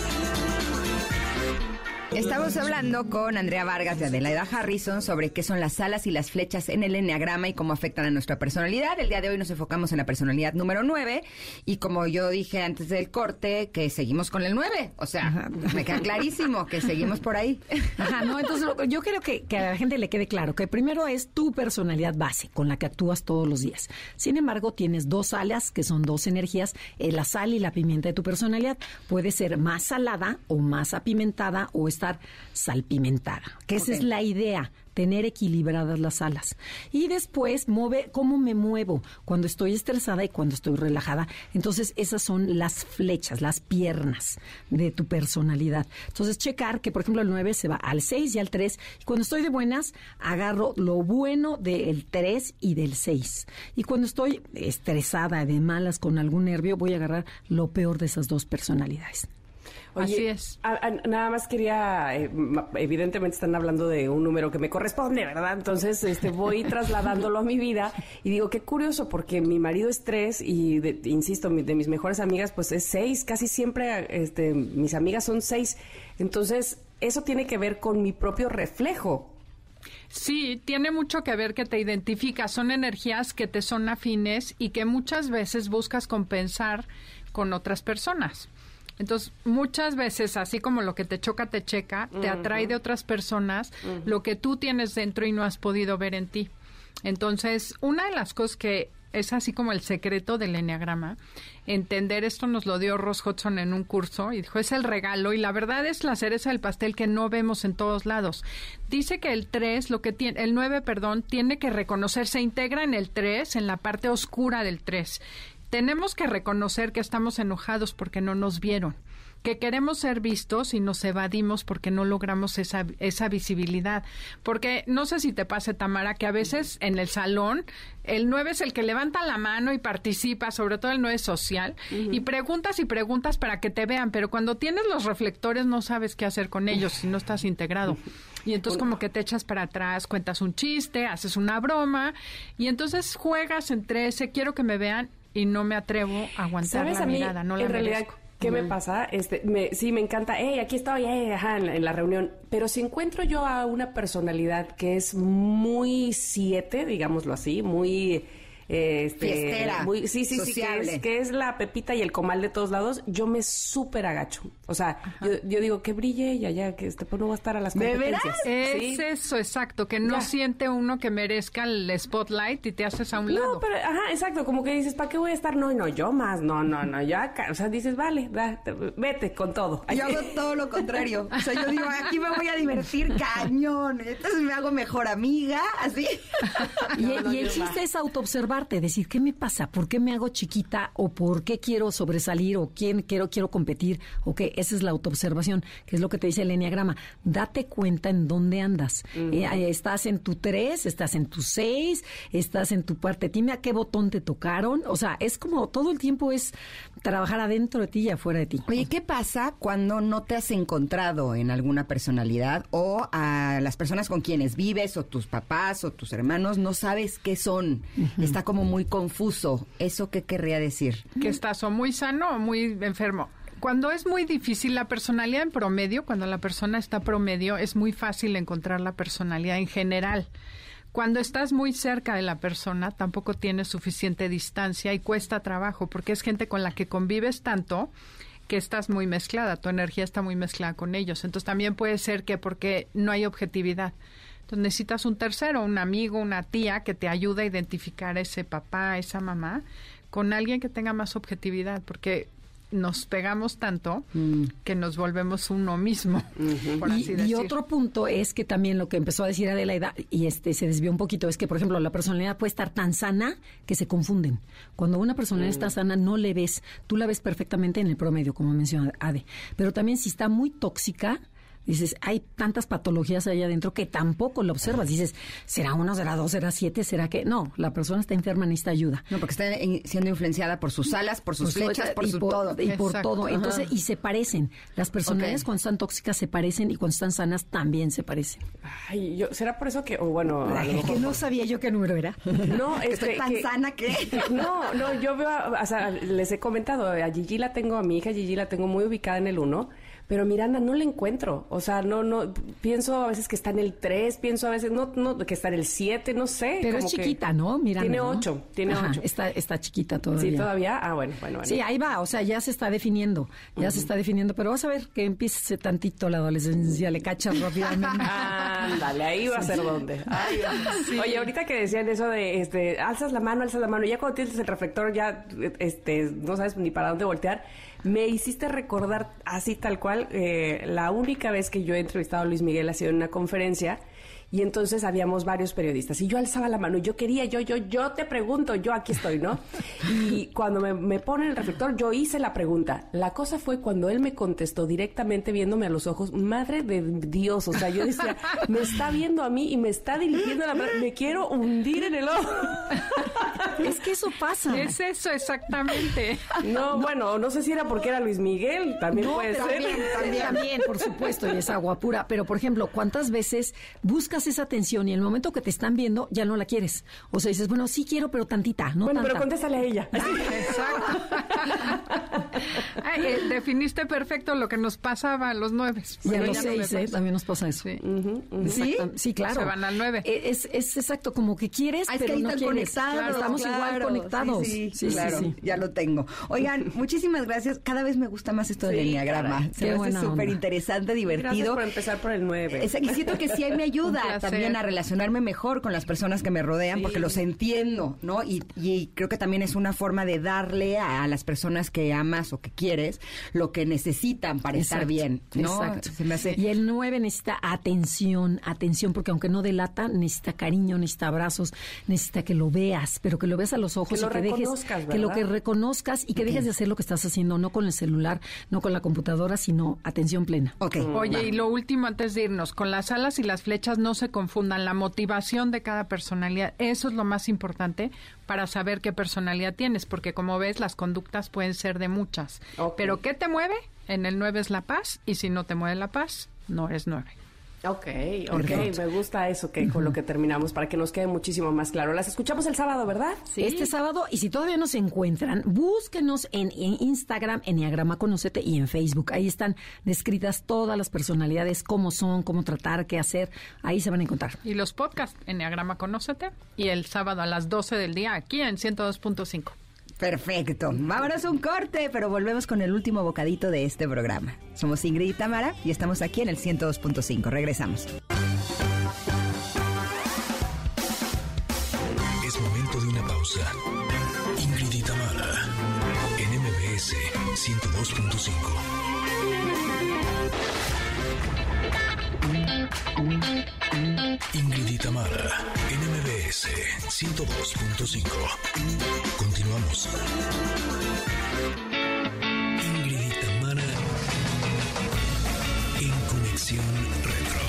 Estamos hablando con Andrea Vargas de Adelaida Harrison sobre qué son las alas y las flechas en el enneagrama y cómo afectan a nuestra personalidad. El día de hoy nos enfocamos en la personalidad número 9 y como yo dije antes del corte, que seguimos con el 9. O sea, me queda clarísimo que seguimos por ahí. Ajá, no, entonces yo quiero que, que a la gente le quede claro que primero es tu personalidad base con la que actúas todos los días. Sin embargo, tienes dos alas que son dos energías, eh, la sal y la pimienta de tu personalidad. Puede ser más salada o más apimentada o estar salpimentada, que esa es la idea tener equilibradas las alas. Y después, mover, cómo me muevo cuando estoy estresada y cuando estoy relajada. Entonces, esas son las flechas, las piernas de tu personalidad. Entonces, checar que, por ejemplo, el 9 se va al 6 y al 3. Y cuando estoy de buenas, agarro lo bueno del 3 y del 6. Y cuando estoy estresada, de malas, con algún nervio, voy a agarrar lo peor de esas dos personalidades. Así es. a- a- nada más quería, eh, evidentemente están hablando de un número que me corresponde, ¿verdad? Entonces, este, voy trasladándolo a mi vida y digo, qué curioso, porque mi marido es tres y, de- insisto, mi- de mis mejores amigas, pues es seis. Casi siempre, este, mis amigas son seis. Entonces, eso tiene que ver con mi propio reflejo. Sí, tiene mucho que ver que te identificas. Son energías que te son afines y que muchas veces buscas compensar con otras personas. Entonces, muchas veces, así como lo que te choca, te checa, te atrae de otras personas lo que tú tienes dentro y no has podido ver en ti. Entonces, una de las cosas que es así como el secreto del enneagrama, entender esto nos lo dio Ross Hudson en un curso y dijo, es el regalo y la verdad es la cereza del pastel que no vemos en todos lados. Dice que el 3, lo que tiene, el 9, perdón, tiene que reconocer, se integra en el 3, en la parte oscura del 3. Tenemos que reconocer que estamos enojados porque no nos vieron que queremos ser vistos y nos evadimos porque no logramos esa, esa visibilidad. Porque no sé si te pase, Tamara, que a veces en el salón el 9 es el que levanta la mano y participa, sobre todo el 9 social, y preguntas y preguntas para que te vean, pero cuando tienes los reflectores no sabes qué hacer con ellos si no estás integrado. Y entonces como que te echas para atrás, cuentas un chiste, haces una broma, y entonces juegas entre ese quiero que me vean y no me atrevo a aguantar ¿Sabes la a mí, mirada, no la en realidad, merezco. qué me pasa? Este, me, sí, me encanta, hey, aquí estoy, hey, ajá, en, la, en la reunión. Pero si encuentro yo a una personalidad que es muy siete, digámoslo así, muy... Este, Fiestera, muy, sí, sí, sí, que es, que es la pepita y el comal de todos lados, yo me súper agacho. O sea, yo, yo digo que brille ella ya, que este, pues no va a estar a las ¿De competencias. veras? Es eso, exacto, que no Ya. siente uno que merezca el spotlight y te haces a un lado. No, pero, ajá, exacto, como que dices, ¿para qué voy a estar? No, no, yo más, no, no, no, yo acá, o sea, dices, vale, da, te- vete con todo. Yo hago todo lo contrario. O sea, yo digo, aquí me voy a divertir cañón. Entonces me hago mejor amiga, así. Y, No, no, y el chiste va. es decir, ¿qué me pasa? ¿Por qué me hago chiquita? ¿O por qué quiero sobresalir? ¿O quién quiero, quiero competir? ¿O qué? Esa es la autoobservación, que es lo que te dice el Enneagrama. Date cuenta en dónde andas. Eh, eh, estás en tu 3, estás en tu 6, estás en tu parte tímida, ¿qué botón te tocaron? O sea, es como todo el tiempo es trabajar adentro de ti y afuera de ti. Oye, ¿qué pasa cuando no te has encontrado en alguna personalidad o a las personas con quienes vives o tus papás o tus hermanos no sabes qué son? Está como muy confuso. ¿Eso qué querría decir? que estás o muy sano o muy enfermo. Cuando es muy difícil la personalidad en promedio, cuando la persona está promedio, es muy fácil encontrar la personalidad en general. Cuando estás muy cerca de la persona, tampoco tienes suficiente distancia y cuesta trabajo, porque es gente con la que convives tanto que estás muy mezclada, tu energía está muy mezclada con ellos. Entonces también puede ser que porque no hay objetividad. Entonces necesitas un tercero, un amigo, una tía que te ayude a identificar a ese papá, a esa mamá, con alguien que tenga más objetividad, porque nos pegamos tanto que nos volvemos uno mismo, por Y, así y decir. otro punto es que también lo que empezó a decir Adelaida, y este se desvió un poquito, es que, por ejemplo, la personalidad puede estar tan sana que se confunden. Cuando una personalidad está sana, no le ves. Tú la ves perfectamente en el promedio, como menciona Ade. Pero también si está muy tóxica, dices, hay tantas patologías ahí adentro que tampoco lo observas. Dices, ¿será uno, será dos, será siete, será que? No, la persona está enferma, necesita ayuda. No, porque está en- siendo influenciada por sus alas, por sus Por su- flechas, por y su por, todo. Y por Exacto. todo. Entonces, Ajá. y se parecen. Las personalidades cuando están tóxicas se parecen y cuando están sanas también se parecen. Ay, yo, ¿será por eso que, o bueno, a lo mejor que no sabía yo qué número era. No, Que estoy este, tan que- sana que... No, no, yo veo, a- o sea, les he comentado, a Gigi la tengo, a mi hija Gigi la tengo muy ubicada en el 1, pero Miranda no la encuentro. O sea, no, no, pienso a veces que está en el 3, pienso a veces no, no que está en el 7, no sé. Pero es que chiquita, ¿no? Miranda. Tiene ¿no? 8, tiene Ajá, 8. Está, está chiquita todavía. Sí, todavía. Ah, bueno, bueno, bueno. Sí, ahí va, o sea, ya se está definiendo, ya se está definiendo, pero vas a ver que empiece tantito la adolescencia, le cachas rápidamente. Ándale, ahí va a ser donde. Ahí va. Oye, ahorita que decían eso de, este, alzas la mano, alzas la mano, ya cuando tienes el reflector ya, este, no sabes ni para dónde voltear, me hiciste recordar así tal cual, eh, la única vez que yo he entrevistado a Luis Miguel ha sido en una conferencia y entonces habíamos varios periodistas y yo alzaba la mano, yo quería, yo, yo, yo te pregunto, yo aquí estoy, ¿no? Y cuando me, me ponen el reflector, yo hice la pregunta. La cosa fue cuando él me contestó directamente viéndome a los ojos, madre de Dios, o sea, yo decía, me está viendo a mí y me está dirigiendo la mano, me quiero hundir en el ojo. Es que eso pasa. Es eso exactamente. No, bueno, no sé si era porque era Luis Miguel, también No, puede ser. también, también, por supuesto, y es agua pura. Pero, por ejemplo, ¿cuántas veces buscas esa atención y en el momento que te están viendo ya no la quieres? O sea, dices, bueno, sí quiero, pero tantita, no Bueno, pero tanta. contéstale a ella. Exacto. Ay, eh, definiste perfecto lo que nos pasaba a los nueve. Y a los no seis, ¿eh? También nos pasa eso. Sí. ¿Sí? Claro. Se van al nueve. Eh, Es, es exacto, como que quieres, Ah, es que pero ahí no están quieres. conectados. Estamos igual conectados. Sí, sí, claro, sí. ya lo tengo. Oigan, muchísimas gracias. Cada vez me gusta más esto del enneagrama. Se me hace súper interesante, Gracias divertido. por empezar por el 9. Es- Y siento que sí ahí me ayuda placer. también a relacionarme mejor con las personas que me rodean porque los entiendo, ¿no? Y, y creo que también es una forma de darle a, a las personas que amas o que quieres lo que necesitan para estar bien, ¿no? Exacto. Se me hace... Y el 9 necesita atención, atención, porque aunque no delata, necesita cariño, necesita abrazos, necesita que lo veas, pero que lo veas a los ojos Que lo y que dejes, reconozcas, que lo ¿verdad? que reconozcas y que dejes de hacer lo que estás haciendo, no con el celular, no con la computadora, sino atención plena. Ok. Oye, va. y lo último antes de irnos, con las alas y las flechas no se confundan, la motivación de cada personalidad, eso es lo más importante para saber qué personalidad tienes, porque como ves, las conductas pueden ser de muchas. Pero ¿qué te mueve? En el 9 es la paz, y si no te mueve la paz, no eres 9. Ok, ok, me gusta eso que con lo que terminamos para que nos quede muchísimo más claro. Las escuchamos el sábado, ¿verdad? Este sábado, y si todavía no se encuentran, búsquenos en, en Instagram, Enneagrama Conocete y en Facebook. Ahí están descritas todas las personalidades, cómo son, cómo tratar, qué hacer. Ahí se van a encontrar. Y los podcasts, Enneagrama Conócete, y el sábado a las 12 del día, aquí en 102.5. Perfecto. Vámonos un corte, pero volvemos con el último bocadito de este programa. Somos Ingrid y Tamara y estamos aquí en el 102.5. Regresamos. Ingrid y Tamara, en MBS 102.5. Continuamos. Ingrid y Tamara, en Conexión Retro.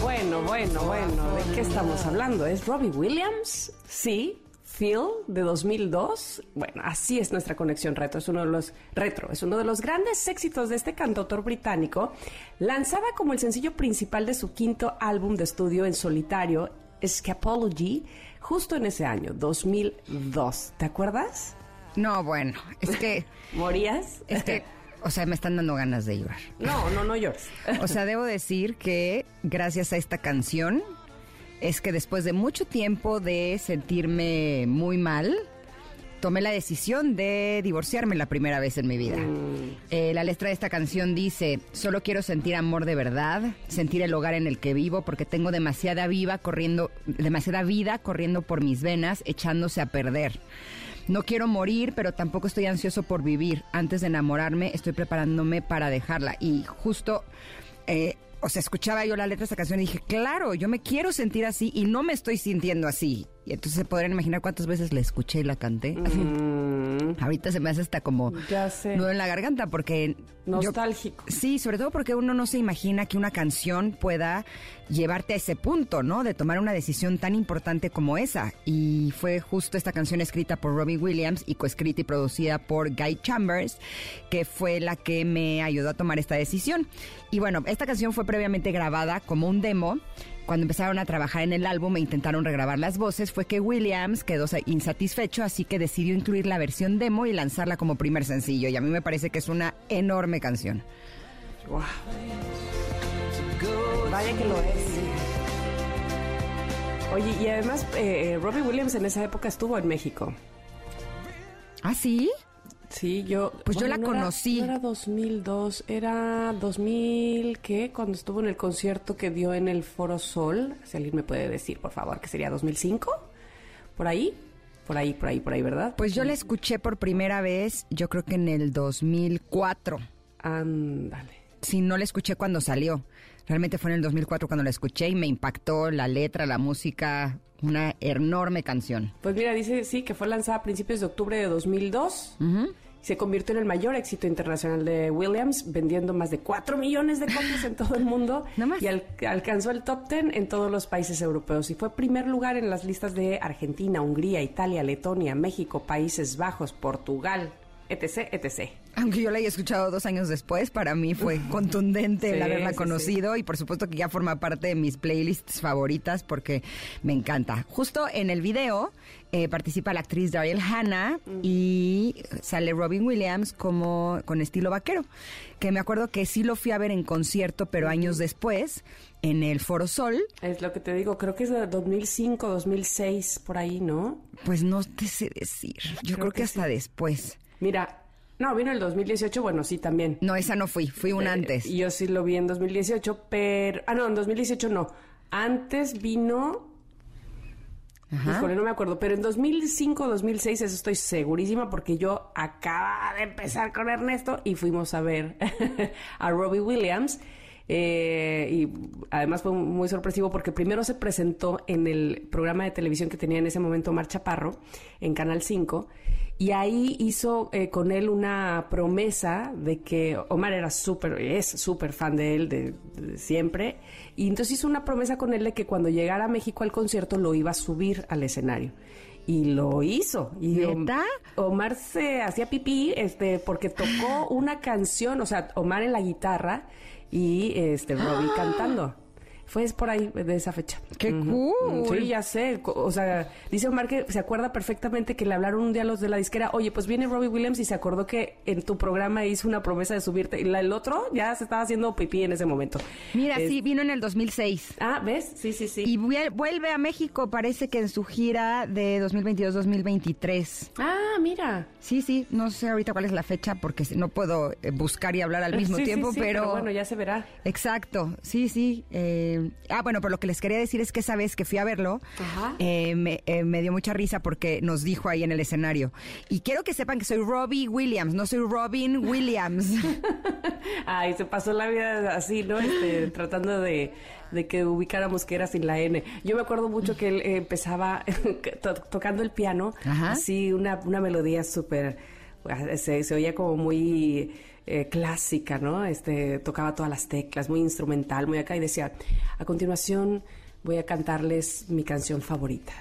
Bueno, bueno, bueno, ¿de qué estamos hablando? ¿Es Robbie Williams? Sí. Phil de 2002. Bueno, así es nuestra conexión retro. Es uno de los retro, es uno de los grandes éxitos de este cantautor británico, lanzada como el sencillo principal de su quinto álbum de estudio en solitario, Scapology, justo en ese año, 2002. ¿Te acuerdas? No, bueno, es que, ¿Morías? es que, o sea, me están dando ganas de llorar. No, no, no llores. O sea, debo decir que gracias a esta canción es que después de mucho tiempo de sentirme muy mal, tomé la decisión de divorciarme la primera vez en mi vida. Eh, la letra de esta canción dice, solo quiero sentir amor de verdad, sentir el hogar en el que vivo, porque tengo demasiada viva corriendo, demasiada vida corriendo por mis venas, echándose a perder. No quiero morir, pero tampoco estoy ansioso por vivir. Antes de enamorarme, estoy preparándome para dejarla. Y justo, eh, o sea, escuchaba yo la letra de esta canción y dije, claro, yo me quiero sentir así y no me estoy sintiendo así. Y entonces se podrían imaginar cuántas veces la escuché y la canté. Ahorita se me hace hasta como nudo en la garganta porque... yo- Nostálgico. Sí, sobre todo porque uno no se imagina que una canción pueda llevarte a ese punto, ¿no? De tomar una decisión tan importante como esa. Y fue justo esta canción escrita por Robbie Williams y coescrita y producida por Guy Chambers, que fue la que me ayudó a tomar esta decisión. Y bueno, esta canción fue previamente grabada como un demo cuando empezaron a trabajar en el álbum e intentaron regrabar las voces, fue que Williams quedó sa- insatisfecho, así que decidió incluir la versión demo y lanzarla como primer sencillo. Y a mí me parece que es una enorme canción. Guau. Vaya que lo es. Oye, y además, eh, eh, Robbie Williams en esa época estuvo en México. ¿Ah, sí? Sí, yo... Pues yo la no era- conocí. no era 2002, era 2000, ¿qué? Cuando estuvo en el concierto que dio en el Foro Sol. Si alguien me puede decir, por favor, que sería 2005. ¿Por ahí? Por ahí, por ahí, por ahí, ¿verdad? Pues yo la escuché por primera vez, yo creo que en el 2004. Ándale. Sí, no la escuché cuando salió. Realmente fue en el 2004 cuando la escuché y me impactó la letra, la música, una enorme canción. Pues mira, dice sí que fue lanzada a principios de octubre de 2002. Se convirtió en el mayor éxito internacional de Williams, vendiendo más de 4 millones de copias en todo el mundo. Y al- alcanzó el top 10 en todos los países europeos. Y fue primer lugar en las listas de Argentina, Hungría, Italia, Letonia, México, Países Bajos, Portugal, etc., etc. Aunque yo la haya escuchado dos años después, para mí fue contundente el Sí, haberla sí, conocido y por supuesto que ya forma parte de mis playlists favoritas porque me encanta. Justo en el video eh, participa la actriz Daryl Hannah y sale Robin Williams como con estilo vaquero, que me acuerdo que sí lo fui a ver en concierto, pero años después en el Foro Sol. Es lo que te digo, creo que es de 2005, 2006, por ahí, ¿no? Pues no te sé decir. Yo creo, que, hasta después. Mira, no, vino el 2018, bueno, sí, también. No, esa no fui, fui un Eh, antes. y yo sí lo vi en 2018, pero... Ah, no, en 2018 no. Antes vino... Ajá. Híjole, no me acuerdo, pero en 2005, 2006, eso estoy segurísima porque yo acababa de empezar con Ernesto y fuimos a ver a Robbie Williams. eh, y además fue muy sorpresivo porque primero se presentó en el programa de televisión que tenía en ese momento Omar Chaparro en Canal 5 y ahí hizo eh, con él una promesa de que Omar era súper, es súper fan de él de, de siempre. Y entonces hizo una promesa con él de que cuando llegara a México al concierto lo iba a subir al escenario. Y lo hizo. Y. Omar se hacía pipí este, porque tocó una canción, o sea, Omar en la guitarra y este Robbie cantando. Fue por ahí de esa fecha. ¡Qué cool! Sí, ya sé. O sea, dice Omar que se acuerda perfectamente que le hablaron un día a los de la disquera, oye, pues viene Robbie Williams y se acordó que en tu programa hizo una promesa de subirte. Y la- el otro ya se estaba haciendo pipí en ese momento. Mira, Es- sí, vino en el 2006. Ah, ¿ves? Sí, sí, sí. Y vuel- vuelve a México, parece que en su gira de 2022-2023. Ah, mira. Sí, sí, no sé ahorita cuál es la fecha porque no puedo eh, buscar y hablar al mismo Sí, sí, tiempo, sí, pero... bueno, ya se verá. Exacto, sí, sí. eh, ah, bueno, pero lo que les quería decir es que esa vez que fui a verlo, Ajá. eh, me, eh, me dio mucha risa porque nos dijo ahí en el escenario. Y quiero que sepan que soy Robbie Williams, no soy Robin Williams. Ay, se pasó la vida así, ¿no? Este, tratando de, de que ubicáramos que era sin la N. Yo me acuerdo mucho que él eh, empezaba to- tocando el piano, Ajá. así una, una melodía súper, se, se oía como muy eh, clásica, ¿no? Este, tocaba todas las teclas, muy instrumental, muy acá, y decía, a continuación voy a cantarles mi canción favorita.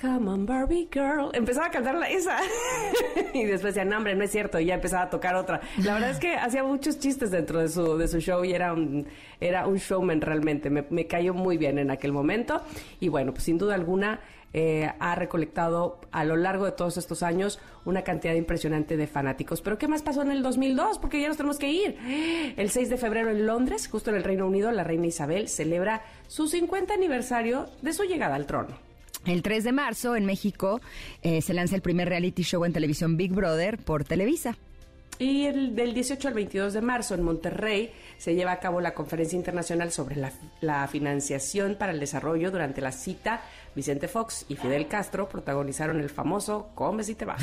Come on, Barbie girl. Empezaba a cantarla esa. y después decía, no, hombre, no es cierto. Y ya empezaba a tocar otra. La verdad es que hacía muchos chistes dentro de su, de su show y era un, era un showman realmente. Me, me cayó muy bien en aquel momento. Y bueno, pues sin duda alguna eh, ha recolectado a lo largo de todos estos años una cantidad impresionante de fanáticos. Pero ¿qué más pasó en el 2002? Porque ya nos tenemos que ir. El 6 de febrero en Londres, justo en el Reino Unido, la reina Isabel celebra su 50 aniversario de su llegada al trono. El 3 de marzo en México eh, se lanza el primer reality show en televisión Big Brother por Televisa. Y el, del 18 al 22 de marzo en Monterrey se lleva a cabo la conferencia internacional sobre la, la financiación para el desarrollo. Durante la cita, Vicente Fox y Fidel Castro protagonizaron el famoso Comes y te vas.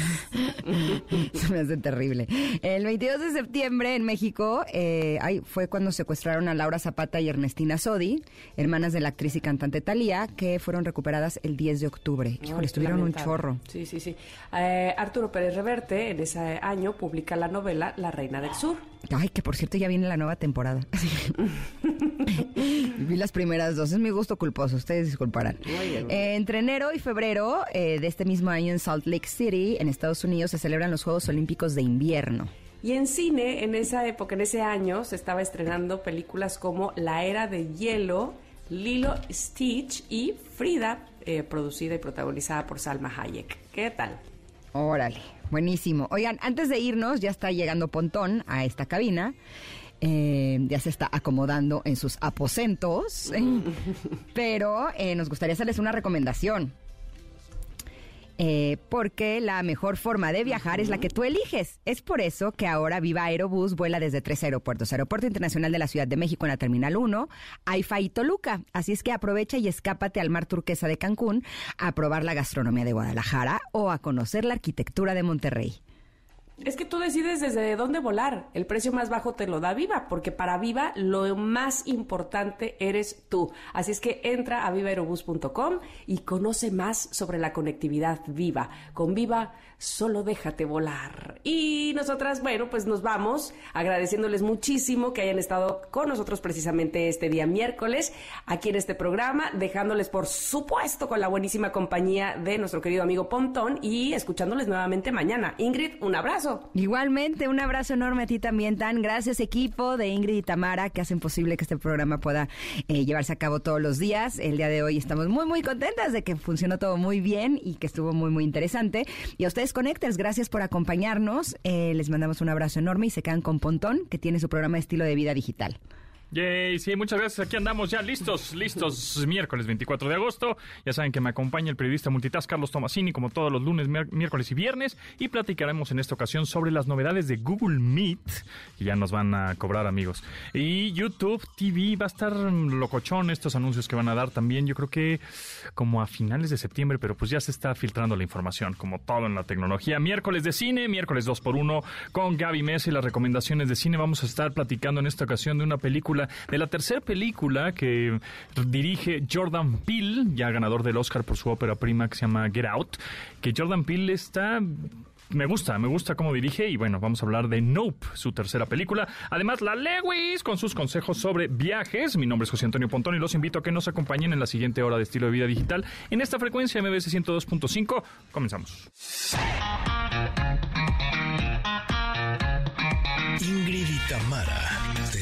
Se me hace terrible. El 22 de septiembre en México eh, ay, fue cuando secuestraron a Laura Zapata y Ernestina Sodi, hermanas de la actriz y cantante Thalía, que fueron recuperadas el 10 de octubre. Híjole, estuvieron un chorro. Sí, sí, sí. Eh, Arturo Pérez Reverte en ese año publica la novela La Reina del Sur. Ay, que por cierto ya viene la nueva temporada. Vi las primeras dos, es mi gusto culposo, ustedes disculparán. Muy bien. Eh, entre enero y febrero eh, de este mismo año en Salt Lake City, en Estados Unidos, se celebran los Juegos Olímpicos de Invierno. Y en cine, en esa época, en ese año, se estaba estrenando películas como La Era de Hielo Lilo Stitch y Frida, eh, producida y protagonizada por Salma Hayek. ¿Qué tal? Órale, buenísimo. Oigan, antes de irnos, ya está llegando Pontón a esta cabina. Eh, ya se está acomodando en sus aposentos, pero eh, nos gustaría hacerles una recomendación. Eh, porque la mejor forma de viajar es la que tú eliges. Es por eso que ahora Viva Aerobús vuela desde tres aeropuertos. Aeropuerto Internacional de la Ciudad de México en la Terminal 1, AIFA y Toluca. Así es que aprovecha y escápate al mar turquesa de Cancún, a probar la gastronomía de Guadalajara o a conocer la arquitectura de Monterrey. Es que tú decides desde dónde volar. El precio más bajo te lo da Viva, porque para Viva lo más importante eres tú. Así es que entra a vivaerobus.com y conoce más sobre la conectividad Viva. Con Viva solo déjate volar. Y nosotras, bueno, pues nos vamos agradeciéndoles muchísimo que hayan estado con nosotros precisamente este día miércoles aquí en este programa, dejándoles por supuesto con la buenísima compañía de nuestro querido amigo Pontón y escuchándoles nuevamente mañana. Ingrid, un abrazo. Igualmente, un abrazo enorme a ti también, Tan. Gracias equipo de Ingrid y Tamara que hacen posible que este programa pueda eh, llevarse a cabo todos los días. El día de hoy estamos muy, muy contentas de que funcionó todo muy bien y que estuvo muy, muy interesante. Y a ustedes Connectors, gracias por acompañarnos. Eh, les mandamos un abrazo enorme y se quedan con Pontón, que tiene su programa estilo de vida digital. Yay, sí, muchas gracias. Aquí andamos ya listos, listos. Miércoles 24 de agosto. Ya saben que me acompaña el periodista multitask Carlos Tomasini, como todos los lunes, miércoles y viernes. Y platicaremos en esta ocasión sobre las novedades de Google Meet, que ya nos van a cobrar, amigos. Y YouTube TV va a estar locochón estos anuncios que van a dar también. Yo creo que como a finales de septiembre, pero pues ya se está filtrando la información, como todo en la tecnología. Miércoles de cine, miércoles 2 por 1 con Gaby Mesa y las recomendaciones de cine. Vamos a estar platicando en esta ocasión de una película de la tercera película que dirige Jordan Peele, ya ganador del Oscar por su ópera prima que se llama Get Out, que Jordan Peele está me gusta, me gusta cómo dirige y bueno, vamos a hablar de Nope, su tercera película. Además, la Lewis con sus consejos sobre viajes. Mi nombre es José Antonio Pontón y los invito a que nos acompañen en la siguiente hora de estilo de vida digital en esta frecuencia MBS 102.5. Comenzamos. Ingrid y Tamara